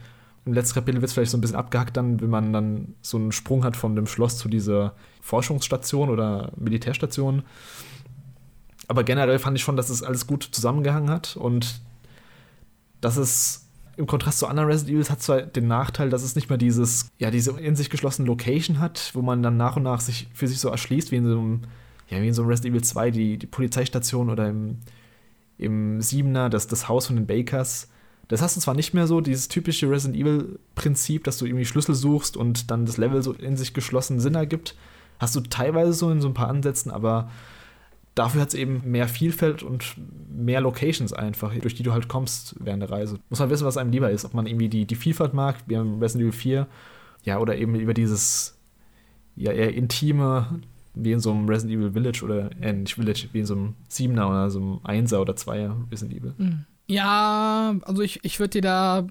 im letzten Kapitel wird es vielleicht so ein bisschen abgehackt dann, wenn man dann so einen Sprung hat von dem Schloss zu dieser Forschungsstation oder Militärstation aber generell fand ich schon, dass es alles gut zusammengehangen hat und dass es im Kontrast zu anderen Resident Evils hat zwar den Nachteil, dass es nicht mehr dieses, ja, diese in sich geschlossene Location hat, wo man dann nach und nach sich für sich so erschließt, wie in so einem, ja, wie in so einem Resident Evil 2, die, die Polizeistation oder im, im Siebener, das, das Haus von den Bakers. Das hast du zwar nicht mehr so, dieses typische Resident Evil-Prinzip, dass du irgendwie Schlüssel suchst und dann das Level so in sich geschlossen Sinn ergibt. Hast du teilweise so in so ein paar Ansätzen, aber dafür hat es eben mehr Vielfalt und mehr Locations einfach, durch die du halt kommst während der Reise. Muss man wissen, was einem lieber ist. Ob man irgendwie die, die Vielfalt mag, wie im Resident Evil 4, ja, oder eben über dieses ja, eher intime, wie in so einem Resident Evil Village oder äh, nicht Village, wie in so einem Siebener oder so einem Einser oder Zweier Resident Evil. Hm. Ja, also ich, ich würde dir da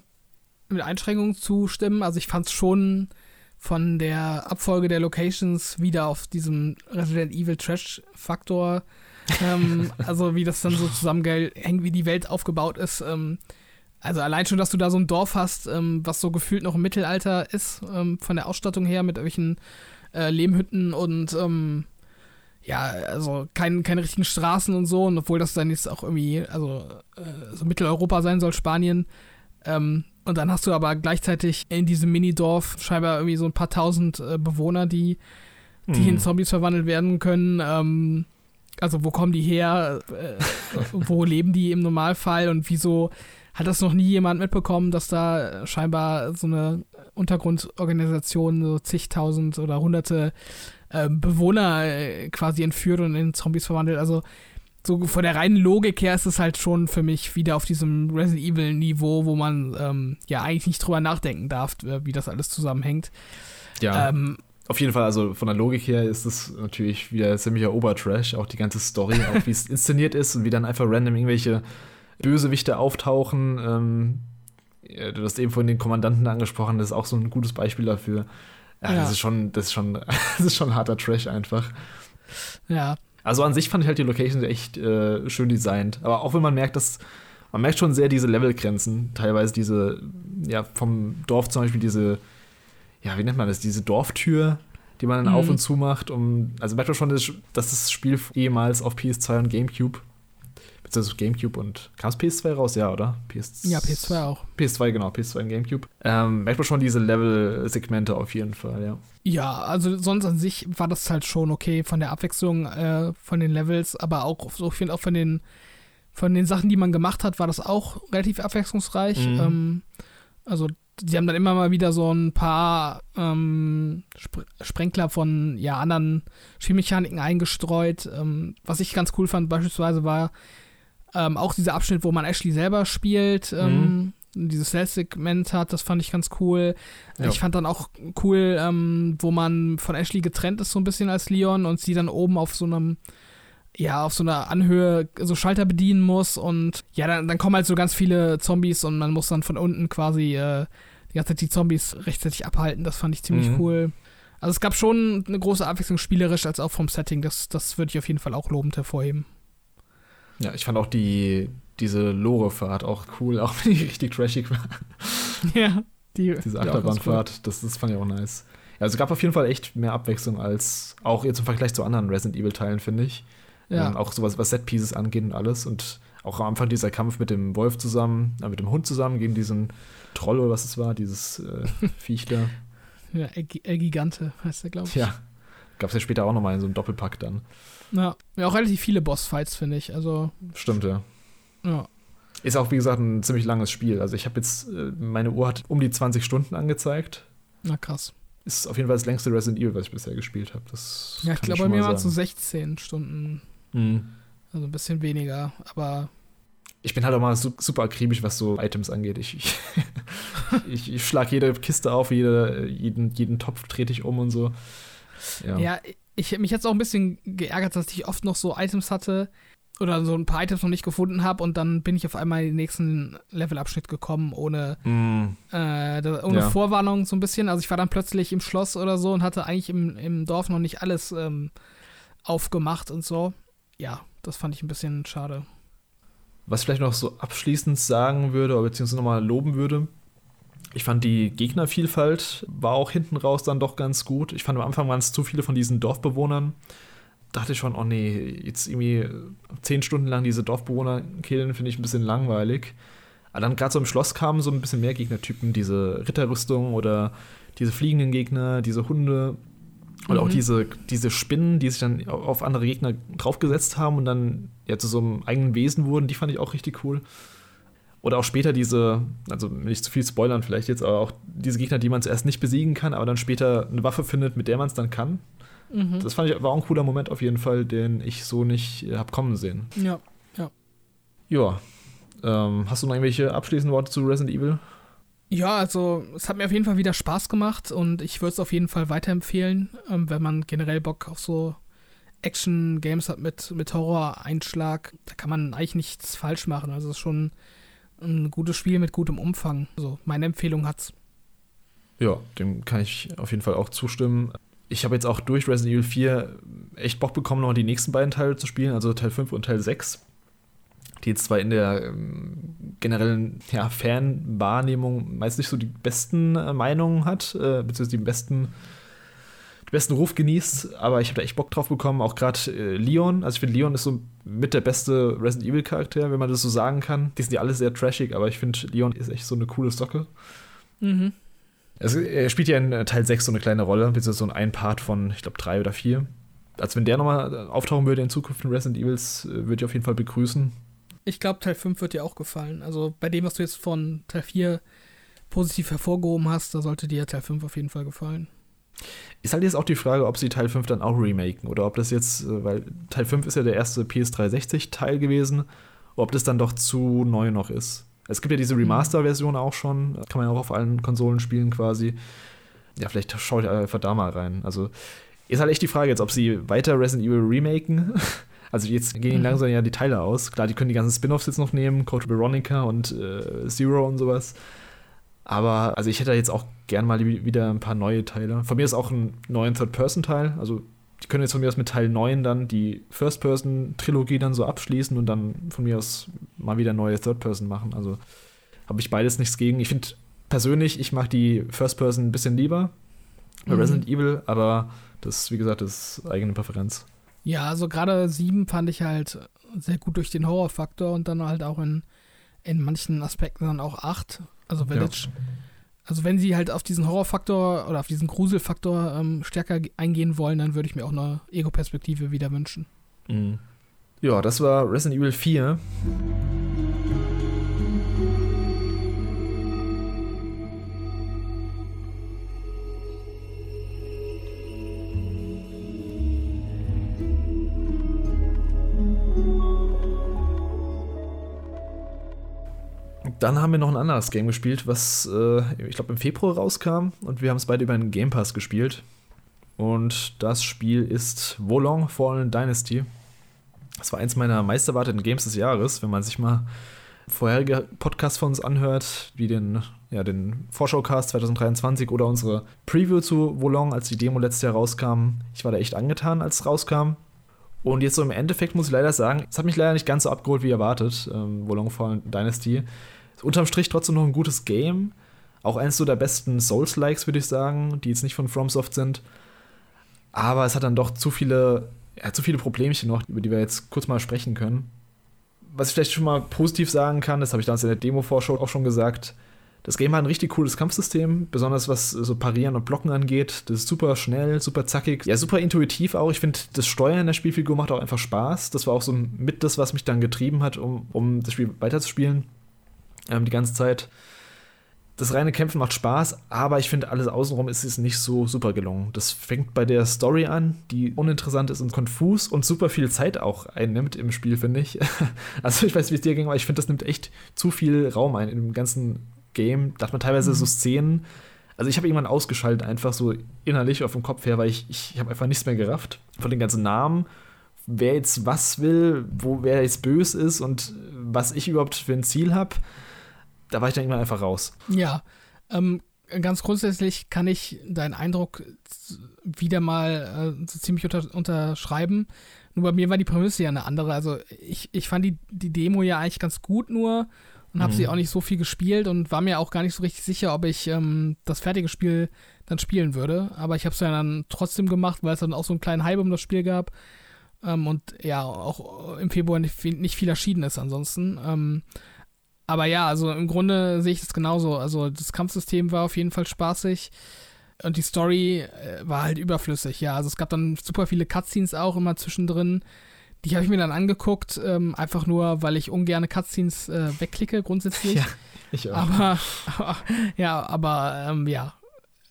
mit Einschränkungen zustimmen. Also ich fand es schon von der Abfolge der Locations wieder auf diesem Resident Evil Trash-Faktor. ähm, also wie das dann so zusammenhängt, wie die Welt aufgebaut ist. Ähm, also allein schon, dass du da so ein Dorf hast, ähm, was so gefühlt noch im Mittelalter ist, ähm, von der Ausstattung her mit irgendwelchen äh, Lehmhütten und ähm, ja, also kein, keine richtigen Straßen und so. Und obwohl das dann jetzt auch irgendwie, also äh, so Mitteleuropa sein soll, Spanien, ähm, und dann hast du aber gleichzeitig in diesem Minidorf scheinbar irgendwie so ein paar tausend äh, Bewohner, die, die hm. in Zombies verwandelt werden können. Ähm, also wo kommen die her? Äh, wo leben die im Normalfall? Und wieso hat das noch nie jemand mitbekommen, dass da scheinbar so eine Untergrundorganisation so zigtausend oder hunderte äh, Bewohner äh, quasi entführt und in Zombies verwandelt? Also so von der reinen Logik her ist es halt schon für mich wieder auf diesem Resident Evil Niveau, wo man ähm, ja eigentlich nicht drüber nachdenken darf, äh, wie das alles zusammenhängt. Ja. Ähm, auf jeden Fall, also von der Logik her ist es natürlich wieder ziemlicher Obertrash, auch die ganze Story, auch wie es inszeniert ist und wie dann einfach random irgendwelche Bösewichte auftauchen. Ähm, du hast eben vorhin den Kommandanten angesprochen, das ist auch so ein gutes Beispiel dafür. Ja, ja. Das ist schon, das ist schon, das ist schon harter Trash einfach. Ja, also an sich fand ich halt die Locations echt äh, schön designt. Aber auch wenn man merkt, dass man merkt schon sehr diese Levelgrenzen, teilweise diese, ja, vom Dorf zum Beispiel diese, ja, wie nennt man das, diese Dorftür, die man dann mhm. auf und zu macht, um, also merkt man schon, dass das Spiel ehemals auf PS2 und GameCube beziehungsweise GameCube und kam es PS2 raus, ja, oder? PS ja, PS2 auch. PS2, genau, PS2 und GameCube. Ähm, merkt man schon diese Level-Segmente auf jeden Fall, ja. Ja, also sonst an sich war das halt schon okay von der Abwechslung äh, von den Levels, aber auch so, ich finde auch von den von den Sachen, die man gemacht hat, war das auch relativ abwechslungsreich. Mhm. Ähm, also die haben dann immer mal wieder so ein paar ähm, Sp Sprenkler von ja, anderen Spielmechaniken eingestreut. Ähm, was ich ganz cool fand, beispielsweise war ähm, auch dieser Abschnitt, wo man Ashley selber spielt, ähm, mhm. dieses Stealth-Segment hat, das fand ich ganz cool. Ja. Ich fand dann auch cool, ähm, wo man von Ashley getrennt ist, so ein bisschen als Leon und sie dann oben auf so einem ja, auf so einer Anhöhe so Schalter bedienen muss und ja, dann, dann kommen halt so ganz viele Zombies und man muss dann von unten quasi äh, die ganze Zeit die Zombies rechtzeitig abhalten. Das fand ich ziemlich mhm. cool. Also es gab schon eine große Abwechslung spielerisch als auch vom Setting. Das, das würde ich auf jeden Fall auch lobend hervorheben. Ja, ich fand auch die, diese Lore-Fahrt auch cool, auch wenn die richtig trashig war. Ja, die, diese Achterbahnfahrt, cool. das, das fand ich auch nice. Ja, also es gab auf jeden Fall echt mehr Abwechslung als auch jetzt im Vergleich zu anderen Resident Evil-Teilen, finde ich. Ja. Ähm, auch sowas, was Set-Pieces angeht und alles. Und auch am Anfang dieser Kampf mit dem Wolf zusammen, äh, mit dem Hund zusammen gegen diesen Troll oder was es war, dieses äh, Viech da. Ja, El Gigante heißt der, glaube ich. Ja. Gab es ja später auch nochmal in so einem Doppelpack dann. Ja, ja auch relativ viele Bossfights, finde ich. Also. Stimmt, ja. Ja. Ist auch, wie gesagt, ein ziemlich langes Spiel. Also ich habe jetzt, äh, meine Uhr hat um die 20 Stunden angezeigt. Na krass. Ist auf jeden Fall das längste Resident Evil, was ich bisher gespielt habe. Ja, ich glaube, bei mir waren es so 16 Stunden. Mhm. Also ein bisschen weniger, aber. Ich bin halt auch mal super akribisch, was so Items angeht. Ich, ich, ich, ich schlage jede Kiste auf, jede, jeden, jeden Topf trete ich um und so. Ja, ja ich mich jetzt auch ein bisschen geärgert, dass ich oft noch so Items hatte oder so ein paar Items noch nicht gefunden habe und dann bin ich auf einmal in den nächsten Levelabschnitt gekommen ohne, mm. äh, ohne ja. Vorwarnung so ein bisschen. Also ich war dann plötzlich im Schloss oder so und hatte eigentlich im, im Dorf noch nicht alles ähm, aufgemacht und so. Ja, das fand ich ein bisschen schade. Was ich vielleicht noch so abschließend sagen würde, oder beziehungsweise nochmal loben würde, ich fand die Gegnervielfalt war auch hinten raus dann doch ganz gut. Ich fand am Anfang waren es zu viele von diesen Dorfbewohnern. Dachte ich schon, oh nee, jetzt irgendwie zehn Stunden lang diese Dorfbewohner killen, finde ich ein bisschen langweilig. Aber dann gerade so im Schloss kamen so ein bisschen mehr Gegnertypen, diese Ritterrüstung oder diese fliegenden Gegner, diese Hunde. Oder mhm. auch diese, diese Spinnen, die sich dann auf andere Gegner draufgesetzt haben und dann ja zu so einem eigenen Wesen wurden, die fand ich auch richtig cool. Oder auch später diese, also nicht zu viel spoilern vielleicht jetzt, aber auch diese Gegner, die man zuerst nicht besiegen kann, aber dann später eine Waffe findet, mit der man es dann kann. Mhm. Das fand ich, war auch ein cooler Moment auf jeden Fall, den ich so nicht äh, habe kommen sehen. Ja, ja. Ja. Ähm, hast du noch irgendwelche abschließenden Worte zu Resident Evil? Ja, also es hat mir auf jeden Fall wieder Spaß gemacht und ich würde es auf jeden Fall weiterempfehlen, ähm, wenn man generell Bock auf so Action-Games hat mit, mit Horror-Einschlag. Da kann man eigentlich nichts falsch machen. Also es ist schon ein gutes Spiel mit gutem Umfang. Also meine Empfehlung hat's. Ja, dem kann ich auf jeden Fall auch zustimmen. Ich habe jetzt auch durch Resident Evil 4 echt Bock bekommen, noch die nächsten beiden Teile zu spielen, also Teil 5 und Teil 6 die jetzt zwar in der ähm, generellen ja, Fanwahrnehmung meist nicht so die besten äh, Meinungen hat, äh, beziehungsweise die besten, besten Ruf genießt, aber ich habe da echt Bock drauf bekommen. Auch gerade äh, Leon, also ich finde, Leon ist so mit der beste Resident Evil-Charakter, wenn man das so sagen kann. Die sind ja alle sehr trashig, aber ich finde, Leon ist echt so eine coole Socke. Mhm. Also, er spielt ja in äh, Teil 6 so eine kleine Rolle, beziehungsweise so ein Part von, ich glaube, drei oder vier. Als wenn der nochmal äh, auftauchen würde in Zukunft in Resident Evils, äh, würde ich auf jeden Fall begrüßen. Ich glaube, Teil 5 wird dir auch gefallen. Also bei dem, was du jetzt von Teil 4 positiv hervorgehoben hast, da sollte dir Teil 5 auf jeden Fall gefallen. Ist halt jetzt auch die Frage, ob sie Teil 5 dann auch remaken oder ob das jetzt, äh, weil Teil 5 ist ja der erste PS360-Teil gewesen, ob das dann doch zu neu noch ist. Es gibt ja diese Remaster-Version auch schon, kann man ja auch auf allen Konsolen spielen quasi. Ja, vielleicht schaue ich einfach da mal rein. Also ist halt echt die Frage jetzt, ob sie weiter Resident Evil remaken Also jetzt gehen mhm. langsam ja die Teile aus. Klar, die können die ganzen Spin-offs jetzt noch nehmen, Code Veronica und äh, Zero und sowas. Aber also ich hätte jetzt auch gern mal wieder ein paar neue Teile. Von mir ist auch ein neuen Third-Person-Teil. Also die können jetzt von mir aus mit Teil 9 dann die First-Person-Trilogie dann so abschließen und dann von mir aus mal wieder neue Third-Person machen. Also habe ich beides nichts gegen. Ich finde persönlich, ich mag die First-Person ein bisschen lieber bei mhm. Resident Evil, aber das, wie gesagt, ist eigene Präferenz. Ja, also gerade sieben fand ich halt sehr gut durch den Horrorfaktor und dann halt auch in, in manchen Aspekten dann auch acht. Also Village. Ja. Also wenn sie halt auf diesen Horrorfaktor oder auf diesen Gruselfaktor ähm, stärker eingehen wollen, dann würde ich mir auch eine Ego-Perspektive wieder wünschen. Mhm. Ja, das war Resident Evil 4. Dann haben wir noch ein anderes Game gespielt, was äh, ich glaube im Februar rauskam und wir haben es beide über den Game Pass gespielt. Und das Spiel ist Wolong Fallen Dynasty. Das war eins meiner meisterwarteten Games des Jahres, wenn man sich mal vorherige Podcasts von uns anhört, wie den, ja, den Vorschaucast 2023 oder unsere Preview zu Wolong, als die Demo letztes Jahr rauskam. Ich war da echt angetan, als es rauskam. Und jetzt so im Endeffekt muss ich leider sagen, es hat mich leider nicht ganz so abgeholt wie erwartet, ähm, Wolong Fallen Dynasty. Unterm Strich trotzdem noch ein gutes Game. Auch eins so der besten Souls-Likes, würde ich sagen, die jetzt nicht von FromSoft sind. Aber es hat dann doch zu viele, ja, zu viele Problemchen noch, über die wir jetzt kurz mal sprechen können was ich vielleicht schon mal positiv sagen kann, das habe ich damals in der Demo-Vorschau auch schon gesagt, das Game hat ein richtig cooles Kampfsystem, besonders was so Parieren und Blocken angeht. Das ist super schnell, super zackig, ja, super intuitiv auch. Ich finde, das Steuern der Spielfigur macht auch einfach Spaß. Das war auch so mit das, was mich dann getrieben hat, um, um das Spiel weiterzuspielen. Ähm, die ganze Zeit das reine Kämpfen macht Spaß, aber ich finde, alles außenrum ist es nicht so super gelungen. Das fängt bei der Story an, die uninteressant ist und konfus und super viel Zeit auch einnimmt im Spiel, finde ich. Also ich weiß, wie es dir ging, aber ich finde, das nimmt echt zu viel Raum ein in dem ganzen Game. Da hat man teilweise mhm. so Szenen. Also ich habe irgendwann ausgeschaltet, einfach so innerlich auf dem Kopf her, weil ich, ich, ich habe einfach nichts mehr gerafft von den ganzen Namen wer jetzt was will, wo wer jetzt böse ist und was ich überhaupt für ein Ziel habe da war ich dann irgendwann einfach raus. Ja, ähm, ganz grundsätzlich kann ich deinen Eindruck wieder mal äh, so ziemlich unter, unterschreiben. Nur bei mir war die Prämisse ja eine andere. Also ich, ich fand die, die Demo ja eigentlich ganz gut nur und habe mhm. sie auch nicht so viel gespielt und war mir auch gar nicht so richtig sicher, ob ich ähm, das fertige Spiel dann spielen würde. Aber ich habe es ja dann trotzdem gemacht, weil es dann auch so einen kleinen Hype um das Spiel gab. Ähm, und ja, auch im Februar nicht, nicht viel erschienen ist ansonsten. Ähm, aber ja, also im Grunde sehe ich das genauso. Also das Kampfsystem war auf jeden Fall spaßig und die Story äh, war halt überflüssig. Ja, also es gab dann super viele Cutscenes auch immer zwischendrin. Die habe ich mir dann angeguckt, ähm, einfach nur, weil ich ungerne Cutscenes äh, wegklicke grundsätzlich. Ja, ich auch. Aber, aber ja, aber ähm, ja,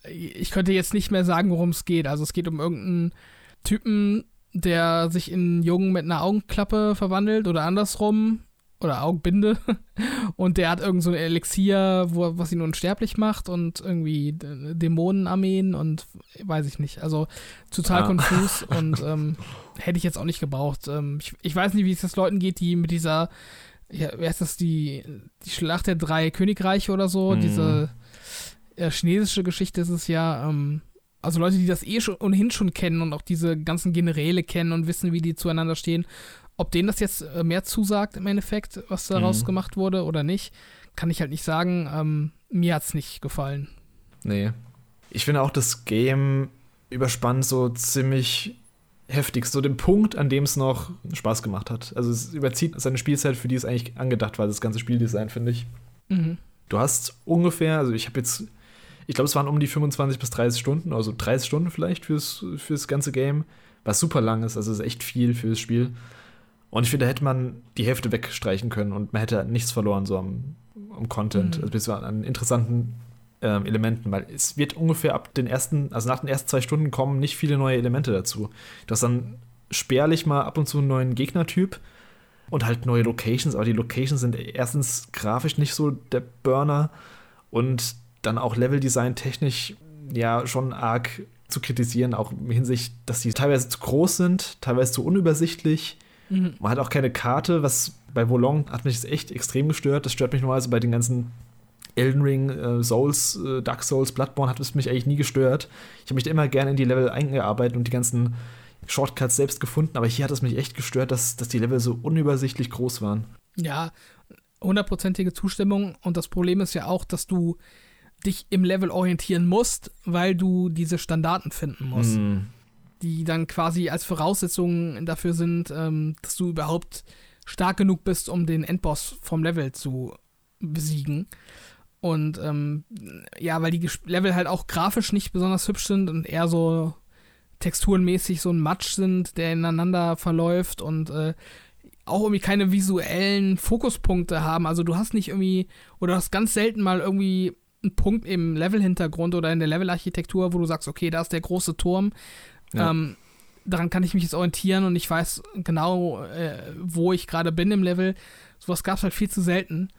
ich könnte jetzt nicht mehr sagen, worum es geht. Also es geht um irgendeinen Typen, der sich in einen Jungen mit einer Augenklappe verwandelt oder andersrum oder Augenbinde und der hat irgend so ein Elixier, wo, was ihn unsterblich macht und irgendwie Dämonenarmeen und weiß ich nicht. Also total ah. konfus und ähm, hätte ich jetzt auch nicht gebraucht. Ähm, ich, ich, weiß nicht, wie es das Leuten geht, die mit dieser, ja, wer ist das, die, die Schlacht der drei Königreiche oder so, hm. diese äh, chinesische Geschichte ist es ja, ähm, also Leute, die das eh schon ohnehin schon kennen und auch diese ganzen Generäle kennen und wissen, wie die zueinander stehen ob denen das jetzt äh, mehr zusagt im Endeffekt, was daraus mhm. gemacht wurde oder nicht, kann ich halt nicht sagen. Ähm, mir hat es nicht gefallen. Nee. Ich finde auch das Game überspannt so ziemlich heftig, so den Punkt, an dem es noch Spaß gemacht hat. Also es überzieht seine Spielzeit, für die es eigentlich angedacht war, das ganze Spieldesign, finde ich. Mhm. Du hast ungefähr, also ich habe jetzt, ich glaube, es waren um die 25 bis 30 Stunden, also 30 Stunden vielleicht fürs, fürs ganze Game, was super lang ist, also es ist echt viel fürs Spiel. Und ich finde, da hätte man die Hälfte wegstreichen können und man hätte nichts verloren so am, am Content, mhm. also bis an interessanten ähm, Elementen, weil es wird ungefähr ab den ersten, also nach den ersten zwei Stunden kommen nicht viele neue Elemente dazu. Du hast dann spärlich mal ab und zu einen neuen Gegnertyp und halt neue Locations, aber die Locations sind erstens grafisch nicht so der Burner und dann auch Leveldesign technisch ja schon arg zu kritisieren, auch in Hinsicht, dass die teilweise zu groß sind, teilweise zu unübersichtlich Mhm. Man hat auch keine Karte, was bei Volong hat mich das echt extrem gestört. Das stört mich normalerweise bei den ganzen Elden Ring, äh, Souls, äh, Dark Souls, Bloodborne hat es mich eigentlich nie gestört. Ich habe mich da immer gerne in die Level eingearbeitet und die ganzen Shortcuts selbst gefunden, aber hier hat es mich echt gestört, dass, dass die Level so unübersichtlich groß waren. Ja, hundertprozentige Zustimmung und das Problem ist ja auch, dass du dich im Level orientieren musst, weil du diese Standarten finden musst. Mm die dann quasi als Voraussetzung dafür sind, ähm, dass du überhaupt stark genug bist, um den Endboss vom Level zu besiegen. Und ähm, ja, weil die Level halt auch grafisch nicht besonders hübsch sind und eher so texturenmäßig so ein Matsch sind, der ineinander verläuft und äh, auch irgendwie keine visuellen Fokuspunkte haben. Also du hast nicht irgendwie, oder hast ganz selten mal irgendwie einen Punkt im Levelhintergrund oder in der Levelarchitektur, wo du sagst, okay, da ist der große Turm, ja. Ähm, daran kann ich mich jetzt orientieren und ich weiß genau, äh, wo ich gerade bin im Level. Sowas gab es halt viel zu selten.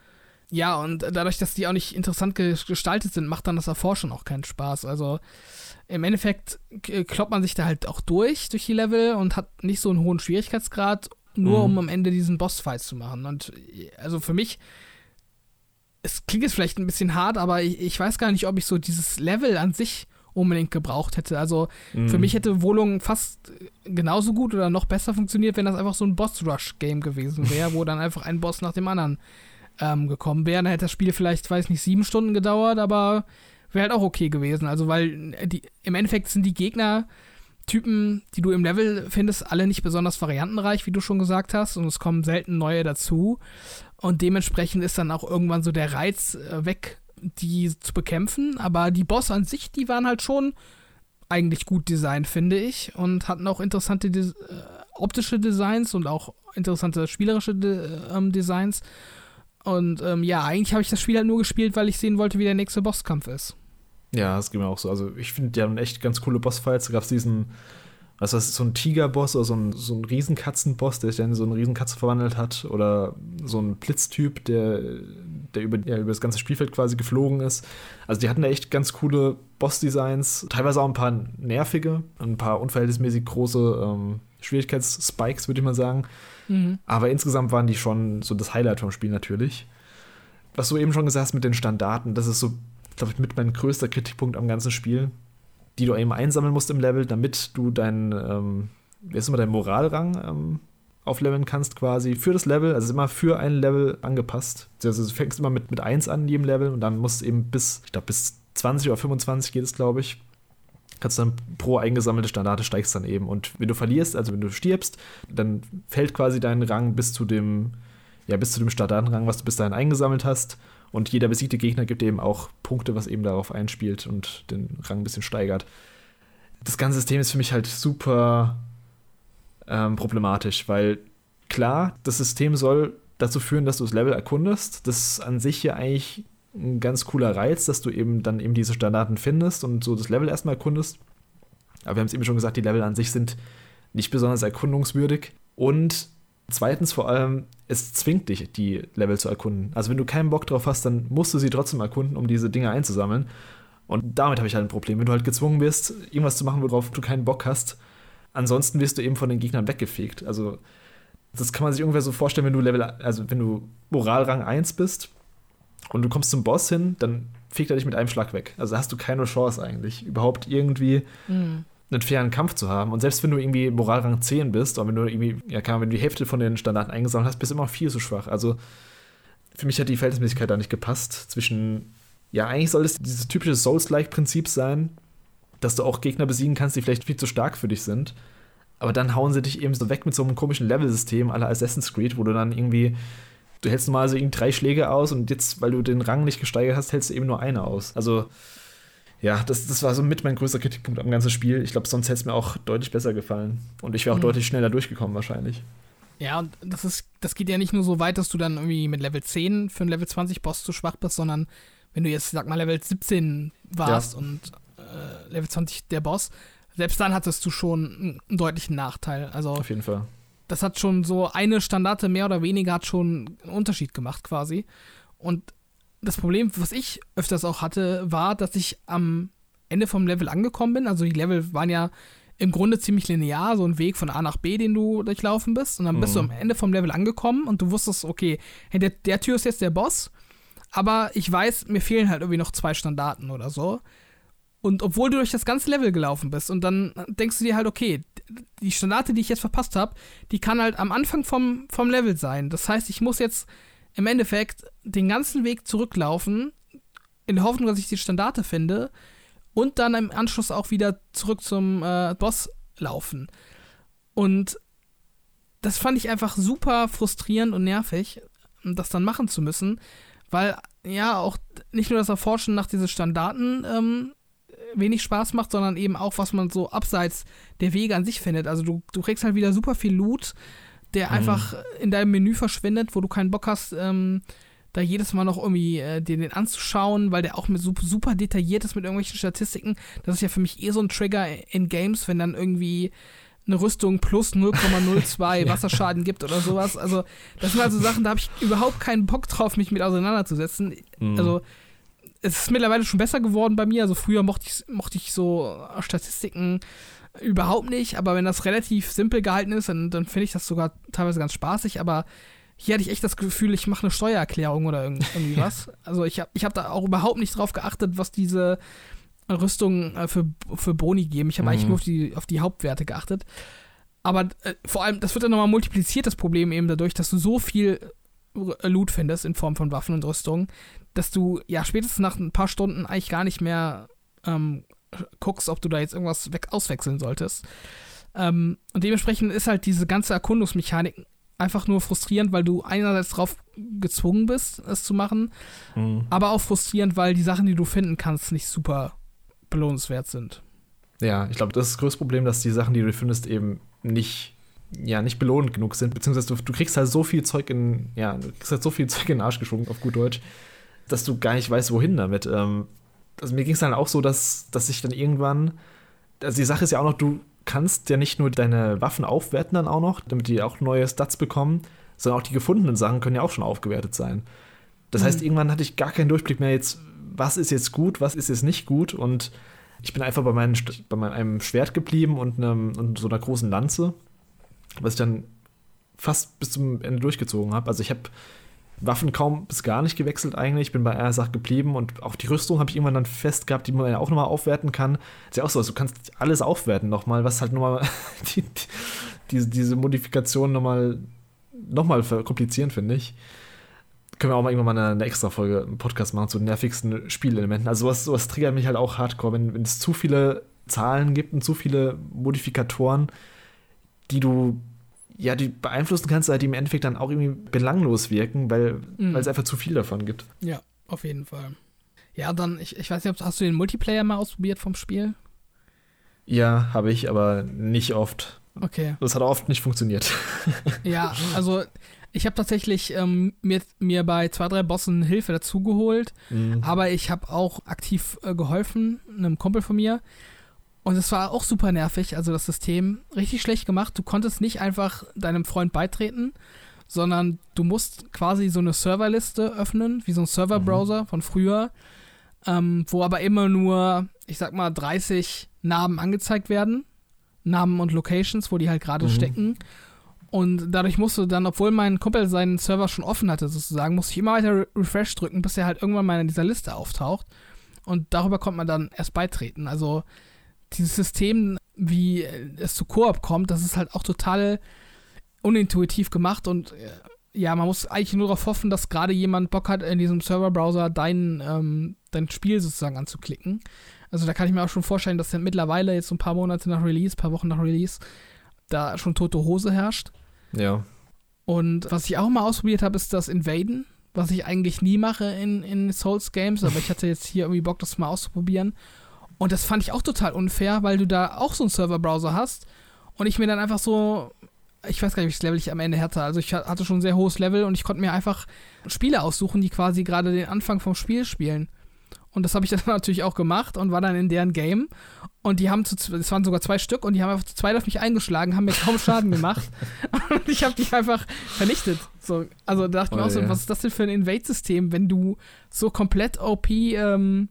Ja, und dadurch, dass die auch nicht interessant gestaltet sind, macht dann das Erforschen auch keinen Spaß. Also im Endeffekt kloppt man sich da halt auch durch, durch die Level und hat nicht so einen hohen Schwierigkeitsgrad, nur mhm. um am Ende diesen Bossfight zu machen. Und also für mich, es klingt jetzt vielleicht ein bisschen hart, aber ich, ich weiß gar nicht, ob ich so dieses Level an sich unbedingt gebraucht hätte. Also mhm. für mich hätte Wohlung fast genauso gut oder noch besser funktioniert, wenn das einfach so ein Boss-Rush-Game gewesen wäre, wo dann einfach ein Boss nach dem anderen ähm, gekommen wäre. Dann hätte das Spiel vielleicht, weiß nicht, sieben Stunden gedauert, aber wäre halt auch okay gewesen. Also, weil die, im Endeffekt sind die Gegner-Typen, die du im Level findest, alle nicht besonders variantenreich, wie du schon gesagt hast, und es kommen selten neue dazu. Und dementsprechend ist dann auch irgendwann so der Reiz äh, weg, die zu bekämpfen. Aber die Bosse an sich, die waren halt schon eigentlich gut designt, finde ich, und hatten auch interessante Des äh, optische Designs und auch interessante spielerische De ähm, Designs. Und ähm, ja, eigentlich habe ich das Spiel halt nur gespielt, weil ich sehen wollte, wie der nächste Bosskampf ist. Ja, das geht mir auch so. Also ich finde, die haben echt ganz coole Bossfights. Da gab es diesen, was ist so ein Tigerboss oder so ein, so ein Riesenkatzenboss, der sich dann in so eine Riesenkatze verwandelt hat. Oder so ein Blitztyp, der, der über, ja, über das ganze Spielfeld quasi geflogen ist. Also die hatten da echt ganz coole Boss-Designs. Teilweise auch ein paar nervige, ein paar unverhältnismäßig große ähm, Schwierigkeitsspikes, würde ich mal sagen. Mhm. Aber insgesamt waren die schon so das Highlight vom Spiel natürlich. Was du eben schon gesagt hast mit den Standarten, das ist so, glaube ich, mit mein größter Kritikpunkt am ganzen Spiel, die du eben einsammeln musst im Level, damit du deinen, ähm, wie ist immer dein Moralrang ähm, aufleveln kannst quasi für das Level. Also immer für ein Level angepasst. Also du fängst immer mit, mit 1 an jedem Level und dann musst du eben bis, ich glaube, bis 20 oder 25 geht es, glaube ich, kannst dann pro eingesammelte Standarte steigst dann eben. Und wenn du verlierst, also wenn du stirbst, dann fällt quasi dein Rang bis zu dem, ja, bis zu dem Standartenrang, was du bis dahin eingesammelt hast. Und jeder besiegte Gegner gibt eben auch Punkte, was eben darauf einspielt und den Rang ein bisschen steigert. Das ganze System ist für mich halt super ähm, problematisch, weil klar, das System soll dazu führen, dass du das Level erkundest. Das ist an sich ja eigentlich ein ganz cooler Reiz, dass du eben dann eben diese Standarten findest und so das Level erstmal erkundest. Aber wir haben es eben schon gesagt, die Level an sich sind nicht besonders erkundungswürdig. Und zweitens vor allem, es zwingt dich, die Level zu erkunden. Also wenn du keinen Bock drauf hast, dann musst du sie trotzdem erkunden, um diese Dinge einzusammeln. Und damit habe ich halt ein Problem. Wenn du halt gezwungen wirst, irgendwas zu machen, worauf du keinen Bock hast, ansonsten wirst du eben von den Gegnern weggefegt. Also das kann man sich ungefähr so vorstellen, wenn du Level, also wenn du Moralrang 1 bist und du kommst zum Boss hin, dann fegt er dich mit einem Schlag weg. Also hast du keine Chance eigentlich, überhaupt irgendwie mhm. einen fairen Kampf zu haben. Und selbst wenn du irgendwie Moralrang 10 bist, oder wenn du irgendwie, ja, kann, wenn du die Hälfte von den Standarten eingesammelt hast, bist du immer viel zu schwach. Also für mich hat die Verhältnismäßigkeit da nicht gepasst zwischen, ja, eigentlich soll es dieses typische Souls-like-Prinzip sein, dass du auch Gegner besiegen kannst, die vielleicht viel zu stark für dich sind. Aber dann hauen sie dich eben so weg mit so einem komischen Level-System aller Assassin's Creed, wo du dann irgendwie du hältst normal so drei Schläge aus und jetzt, weil du den Rang nicht gesteigert hast, hältst du eben nur eine aus. Also, ja, das, das war so mit mein größter Kritikpunkt am ganzen Spiel. Ich glaube, sonst hätte es mir auch deutlich besser gefallen. Und ich wäre auch mhm. deutlich schneller durchgekommen, wahrscheinlich. Ja, und das ist, das geht ja nicht nur so weit, dass du dann irgendwie mit Level 10 für einen Level 20 Boss zu schwach bist, sondern wenn du jetzt, sag mal, Level 17 warst ja. und äh, Level 20 der Boss, selbst dann hattest du schon einen deutlichen Nachteil. Also, Auf jeden Fall das hat schon so eine Standarte mehr oder weniger hat schon einen Unterschied gemacht quasi. Und das Problem, was ich öfters auch hatte, war, dass ich am Ende vom Level angekommen bin. Also die Level waren ja im Grunde ziemlich linear, so ein Weg von A nach B, den du durchlaufen bist. Und dann bist mhm. du am Ende vom Level angekommen und du wusstest, okay, hinter der Tür ist jetzt der Boss. Aber ich weiß, mir fehlen halt irgendwie noch zwei Standarten oder so. Und obwohl du durch das ganze Level gelaufen bist und dann denkst du dir halt, okay, die Standarte, die ich jetzt verpasst habe, die kann halt am Anfang vom, vom Level sein. Das heißt, ich muss jetzt im Endeffekt den ganzen Weg zurücklaufen, in der Hoffnung, dass ich die Standarte finde und dann im Anschluss auch wieder zurück zum äh, Boss laufen. Und das fand ich einfach super frustrierend und nervig, das dann machen zu müssen, weil ja auch nicht nur das Erforschen nach diesen Standarten ähm, wenig Spaß macht, sondern eben auch, was man so abseits der Wege an sich findet. Also du, du kriegst halt wieder super viel Loot, der mhm. einfach in deinem Menü verschwindet, wo du keinen Bock hast, ähm, da jedes Mal noch irgendwie äh, dir den anzuschauen, weil der auch mit super, super detailliert ist mit irgendwelchen Statistiken. Das ist ja für mich eh so ein Trigger in Games, wenn dann irgendwie eine Rüstung plus 0,02 ja. Wasserschaden gibt oder sowas. Also, das sind also Sachen, da habe ich überhaupt keinen Bock drauf, mich mit auseinanderzusetzen. Mhm. Also, es ist mittlerweile schon besser geworden bei mir. Also, früher mochte ich, mochte ich so Statistiken überhaupt nicht, aber wenn das relativ simpel gehalten ist, dann, dann finde ich das sogar teilweise ganz spaßig, aber hier hatte ich echt das Gefühl, ich mache eine Steuererklärung oder irgendwie was. Also ich habe ich hab da auch überhaupt nicht drauf geachtet, was diese Rüstungen äh, für, für Boni geben. Ich habe mhm. eigentlich nur auf die, auf die Hauptwerte geachtet. Aber äh, vor allem, das wird dann nochmal multipliziert, das Problem eben dadurch, dass du so viel Loot findest in Form von Waffen und Rüstungen, dass du ja spätestens nach ein paar Stunden eigentlich gar nicht mehr ähm, guckst, ob du da jetzt irgendwas weg auswechseln solltest. Ähm, und dementsprechend ist halt diese ganze Erkundungsmechanik einfach nur frustrierend, weil du einerseits darauf gezwungen bist, es zu machen, mhm. aber auch frustrierend, weil die Sachen, die du finden kannst, nicht super belohnenswert sind. Ja, ich glaube, das ist das größte Problem, dass die Sachen, die du findest, eben nicht, ja, nicht belohnend genug sind, beziehungsweise du, du kriegst halt so viel Zeug in, ja, du kriegst halt so viel Zeug in den Arsch geschwungen, auf gut Deutsch, dass du gar nicht weißt, wohin damit. Ähm, also mir ging es dann auch so, dass, dass ich dann irgendwann, also die Sache ist ja auch noch, du kannst ja nicht nur deine Waffen aufwerten dann auch noch, damit die auch neue Stats bekommen, sondern auch die gefundenen Sachen können ja auch schon aufgewertet sein. Das mhm. heißt, irgendwann hatte ich gar keinen Durchblick mehr jetzt, was ist jetzt gut, was ist jetzt nicht gut und ich bin einfach bei, meinen, bei meinem Schwert geblieben und, einem, und so einer großen Lanze, was ich dann fast bis zum Ende durchgezogen habe. Also ich habe Waffen kaum bis gar nicht gewechselt eigentlich. Ich bin bei einer Sache geblieben und auch die Rüstung habe ich irgendwann dann fest gehabt, die man ja auch nochmal aufwerten kann. Ist ja auch so, also du kannst alles aufwerten nochmal, was halt nochmal die, die, diese, diese Modifikation nochmal noch mal verkomplizieren, finde ich. Können wir auch mal irgendwann mal eine, eine extra Folge, einen Podcast machen zu den nervigsten Spielelementen. Also sowas, sowas triggert mich halt auch hardcore, wenn es zu viele Zahlen gibt und zu viele Modifikatoren, die du ja, die beeinflussen kannst, die im Endeffekt dann auch irgendwie belanglos wirken, weil mhm. es einfach zu viel davon gibt. Ja, auf jeden Fall. Ja, dann, ich, ich weiß nicht, hast du den Multiplayer mal ausprobiert vom Spiel? Ja, habe ich, aber nicht oft. Okay. Das hat oft nicht funktioniert. ja, also ich habe tatsächlich ähm, mir, mir bei zwei, drei Bossen Hilfe dazugeholt, mhm. aber ich habe auch aktiv äh, geholfen, einem Kumpel von mir. Und es war auch super nervig, also das System richtig schlecht gemacht. Du konntest nicht einfach deinem Freund beitreten, sondern du musst quasi so eine Serverliste öffnen, wie so ein Serverbrowser mhm. von früher, ähm, wo aber immer nur, ich sag mal, 30 Namen angezeigt werden. Namen und Locations, wo die halt gerade mhm. stecken. Und dadurch musst du dann, obwohl mein Kumpel seinen Server schon offen hatte, sozusagen, musste ich immer weiter Refresh drücken, bis er halt irgendwann mal in dieser Liste auftaucht. Und darüber konnte man dann erst beitreten. Also dieses System, wie es zu Koop kommt, das ist halt auch total unintuitiv gemacht und äh, ja, man muss eigentlich nur darauf hoffen, dass gerade jemand Bock hat, in diesem Serverbrowser dein, ähm, dein Spiel sozusagen anzuklicken. Also da kann ich mir auch schon vorstellen, dass dann mittlerweile jetzt so ein paar Monate nach Release, ein paar Wochen nach Release, da schon tote Hose herrscht. Ja. Und was ich auch mal ausprobiert habe, ist das Invaden, was ich eigentlich nie mache in, in Souls Games, aber ich hatte jetzt hier irgendwie Bock, das mal auszuprobieren. Und das fand ich auch total unfair, weil du da auch so einen Serverbrowser hast und ich mir dann einfach so, ich weiß gar nicht, welches Level ich am Ende hatte. Also ich hatte schon ein sehr hohes Level und ich konnte mir einfach Spiele aussuchen, die quasi gerade den Anfang vom Spiel spielen. Und das habe ich dann natürlich auch gemacht und war dann in deren Game. Und die haben zu, es waren sogar zwei Stück und die haben einfach zu zweit auf mich eingeschlagen, haben mir kaum Schaden gemacht. und ich habe die einfach vernichtet. So, also da dachte ich oh, mir auch so, ja. was ist das denn für ein Invade-System, wenn du so komplett OP ähm,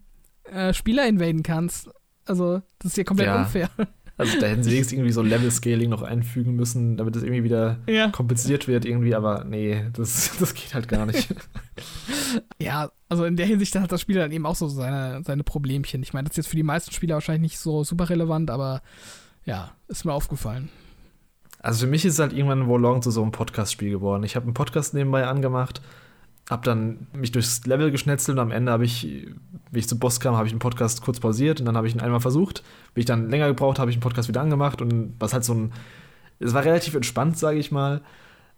äh, Spieler invaden kannst. Also, das ist ja komplett ja. unfair. Also da hätten sie wenigstens irgendwie so Level-Scaling noch einfügen müssen, damit das irgendwie wieder ja. kompensiert wird irgendwie, aber nee, das, das geht halt gar nicht. ja, also in der Hinsicht hat das Spiel dann eben auch so seine, seine Problemchen. Ich meine, das ist jetzt für die meisten Spieler wahrscheinlich nicht so super relevant, aber ja, ist mir aufgefallen. Also für mich ist es halt irgendwann Wolong zu so einem Podcast-Spiel geworden. Ich habe einen Podcast nebenbei angemacht hab dann mich durchs Level geschnetzelt und am Ende habe ich, wie ich zum Boss kam, habe ich einen Podcast kurz pausiert und dann habe ich ihn einmal versucht. Wie ich dann länger gebraucht habe, ich den Podcast wieder angemacht und was halt so ein. Es war relativ entspannt, sage ich mal.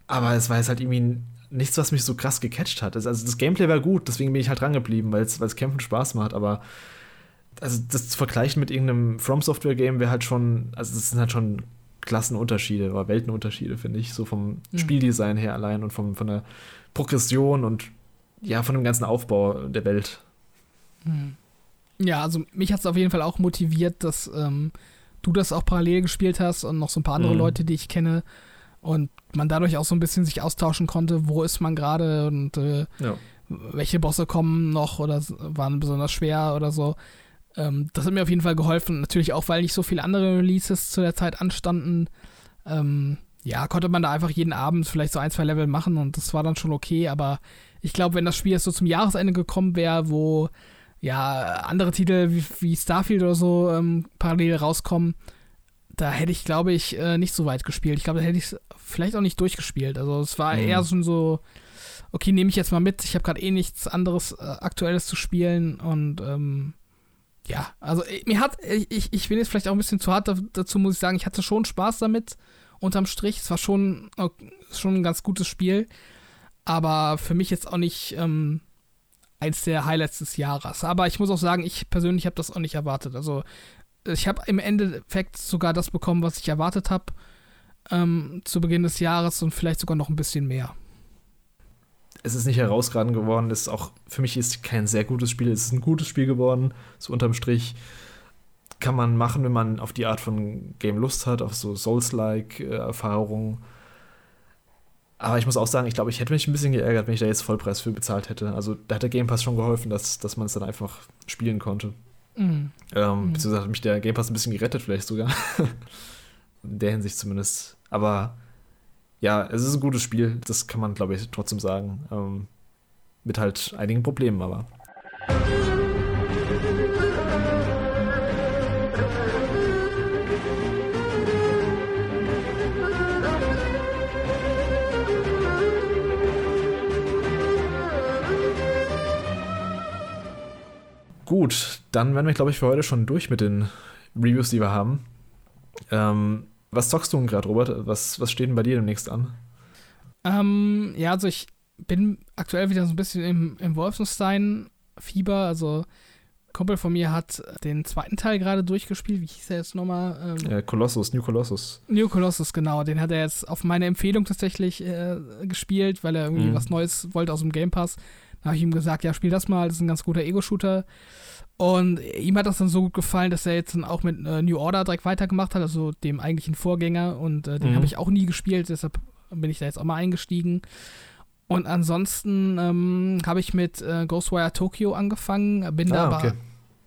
Aber es war jetzt halt irgendwie nichts, was mich so krass gecatcht hat. Also das Gameplay war gut, deswegen bin ich halt dran geblieben, weil es Kämpfen Spaß macht, aber also das zu vergleichen mit irgendeinem From Software Game wäre halt schon, also das sind halt schon Klassenunterschiede oder Weltenunterschiede, finde ich, so vom mhm. Spieldesign her allein und vom, von der Progression und ja, von dem ganzen Aufbau der Welt. Hm. Ja, also mich hat es auf jeden Fall auch motiviert, das ähm, du das auch parallel gespielt hast und noch so ein paar andere mhm. Leute, die ich kenne. Und man dadurch auch so ein bisschen sich austauschen konnte, wo ist man gerade und äh, ja. welche Bosse kommen noch oder waren besonders schwer oder so. Ähm, das hat mir auf jeden Fall geholfen. Natürlich auch, weil nicht so viele andere Releases zu der Zeit anstanden. Ähm, ja, konnte man da einfach jeden Abend vielleicht so ein, zwei Level machen und das war dann schon okay. Aber ich glaube, wenn das Spiel jetzt so zum Jahresende gekommen wäre, wo ja andere Titel wie, wie Starfield oder so ähm, parallel rauskommen, da hätte ich, glaube ich, äh, nicht so weit gespielt. Ich glaube, da hätte ich es vielleicht auch nicht durchgespielt. Also es war mhm. eher schon so, okay, nehme ich jetzt mal mit. Ich habe gerade eh nichts anderes äh, Aktuelles zu spielen und ähm, ja, also äh, mir hat, ich, ich bin jetzt vielleicht auch ein bisschen zu hart dazu, muss ich sagen, ich hatte schon Spaß damit, unterm Strich. Es war schon, schon ein ganz gutes Spiel, aber für mich jetzt auch nicht ähm, eins der Highlights des Jahres. Aber ich muss auch sagen, ich persönlich habe das auch nicht erwartet. Also ich habe im Endeffekt sogar das bekommen, was ich erwartet habe ähm, zu Beginn des Jahres und vielleicht sogar noch ein bisschen mehr es ist nicht herausragend geworden. Es ist auch, für mich ist kein sehr gutes Spiel. Es ist ein gutes Spiel geworden, so unterm Strich. Kann man machen, wenn man auf die Art von Game Lust hat, auf so Souls-like-Erfahrungen. Aber ich muss auch sagen, ich glaube, ich hätte mich ein bisschen geärgert, wenn ich da jetzt Vollpreis für bezahlt hätte. Also da hat der Game Pass schon geholfen, dass, dass man es dann einfach spielen konnte. Mhm. Ähm, mhm. Beziehungsweise hat mich der Game Pass ein bisschen gerettet, vielleicht sogar. In der Hinsicht zumindest. Aber ja, es ist ein gutes Spiel, das kann man, glaube ich, trotzdem sagen. Ähm, mit halt einigen Problemen, aber. Gut, dann werden wir, glaube ich, für heute schon durch mit den Reviews, die wir haben. Ähm, was zockst du denn gerade, Robert? Was, was steht denn bei dir demnächst an? Ähm, ja, also ich bin aktuell wieder so ein bisschen im, im Wolfenstein-Fieber. Also ein Kumpel von mir hat den zweiten Teil gerade durchgespielt. Wie hieß er jetzt nochmal? Ähm, äh, Colossus, New Colossus. New Colossus, genau. Den hat er jetzt auf meine Empfehlung tatsächlich äh, gespielt, weil er irgendwie mhm. was Neues wollte aus dem Game Pass. Da habe ich ihm gesagt, ja, spiel das mal, das ist ein ganz guter Ego-Shooter. Und ihm hat das dann so gut gefallen, dass er jetzt dann auch mit äh, New Order direkt weitergemacht hat, also dem eigentlichen Vorgänger. Und äh, den mhm. habe ich auch nie gespielt, deshalb bin ich da jetzt auch mal eingestiegen. Und ansonsten ähm, habe ich mit äh, Ghostwire Tokyo angefangen, bin ah, da aber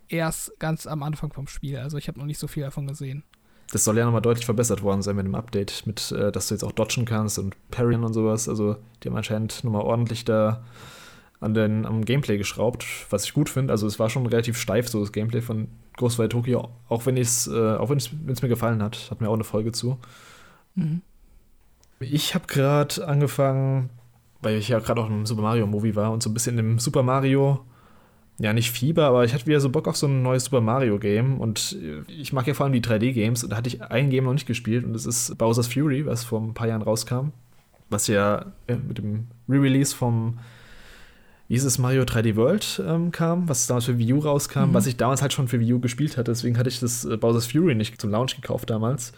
erst ganz am Anfang vom Spiel. Also ich habe noch nicht so viel davon gesehen. Das soll ja nochmal deutlich verbessert worden sein mit dem Update, mit, äh, dass du jetzt auch dodgen kannst und parryen und sowas. Also die haben anscheinend nochmal ordentlich da an den, am Gameplay geschraubt, was ich gut finde. Also es war schon relativ steif, so das Gameplay von Ghostwire Tokyo, auch wenn es äh, auch wenn es mir gefallen hat. Hat mir auch eine Folge zu. Mhm. Ich habe gerade angefangen, weil ich ja gerade auch im Super Mario Movie war und so ein bisschen im Super Mario, ja nicht Fieber, aber ich hatte wieder so Bock auf so ein neues Super Mario Game und ich mag ja vor allem die 3D-Games und da hatte ich ein Game noch nicht gespielt und das ist Bowser's Fury, was vor ein paar Jahren rauskam, was ja äh, mit dem Re-Release vom wie hieß es, Mario 3D World ähm, kam, was damals für Wii U rauskam, mhm. was ich damals halt schon für Wii U gespielt hatte. Deswegen hatte ich das äh, Bowser's Fury nicht zum Launch gekauft damals.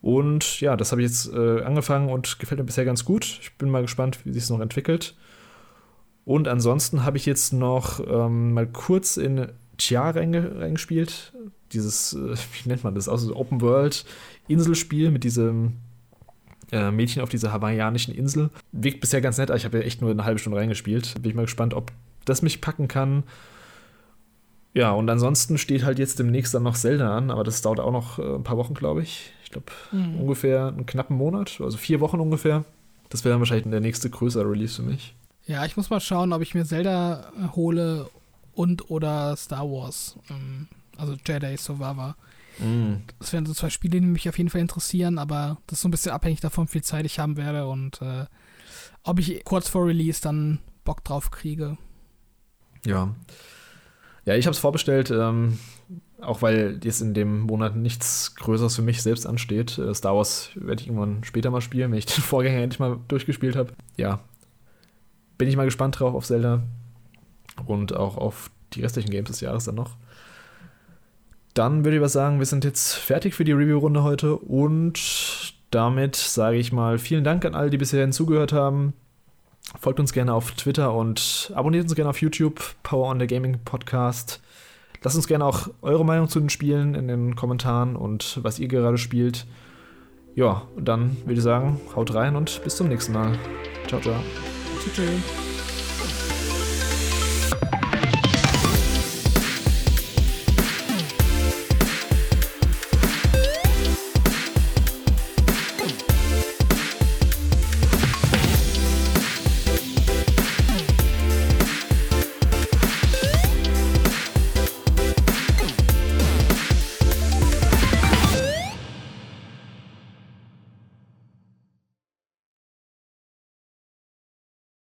Und ja, das habe ich jetzt äh, angefangen und gefällt mir bisher ganz gut. Ich bin mal gespannt, wie sich es noch entwickelt. Und ansonsten habe ich jetzt noch ähm, mal kurz in Chia reingespielt. Dieses, äh, wie nennt man das? Also Open World Inselspiel mit diesem äh, Mädchen auf dieser hawaiianischen Insel. Wirkt bisher ganz nett, aber ich habe ja echt nur eine halbe Stunde reingespielt. Bin ich mal gespannt, ob das mich packen kann. Ja, und ansonsten steht halt jetzt demnächst dann noch Zelda an, aber das dauert auch noch äh, ein paar Wochen, glaube ich. Ich glaube, mhm. ungefähr einen knappen Monat, also vier Wochen ungefähr. Das wäre dann wahrscheinlich der nächste größere Release für mich. Ja, ich muss mal schauen, ob ich mir Zelda hole und oder Star Wars. Ähm, also Jedi Survivor. Mm. Das wären so zwei Spiele, die mich auf jeden Fall interessieren, aber das ist so ein bisschen abhängig davon, wie viel Zeit ich haben werde und äh, ob ich kurz vor Release dann Bock drauf kriege. Ja. Ja, ich habe es vorbestellt, ähm, auch weil jetzt in dem Monat nichts Größeres für mich selbst ansteht. Äh, Star Wars werde ich irgendwann später mal spielen, wenn ich den Vorgänger endlich mal durchgespielt habe. Ja. Bin ich mal gespannt drauf auf Zelda und auch auf die restlichen Games des Jahres dann noch. Dann würde ich was sagen, wir sind jetzt fertig für die Review-Runde heute und damit sage ich mal vielen Dank an alle, die bisher zugehört haben. Folgt uns gerne auf Twitter und abonniert uns gerne auf YouTube, Power on the Gaming Podcast. Lasst uns gerne auch eure Meinung zu den Spielen in den Kommentaren und was ihr gerade spielt. Ja, und dann würde ich sagen, haut rein und bis zum nächsten Mal. Ciao, ciao. Tschüss.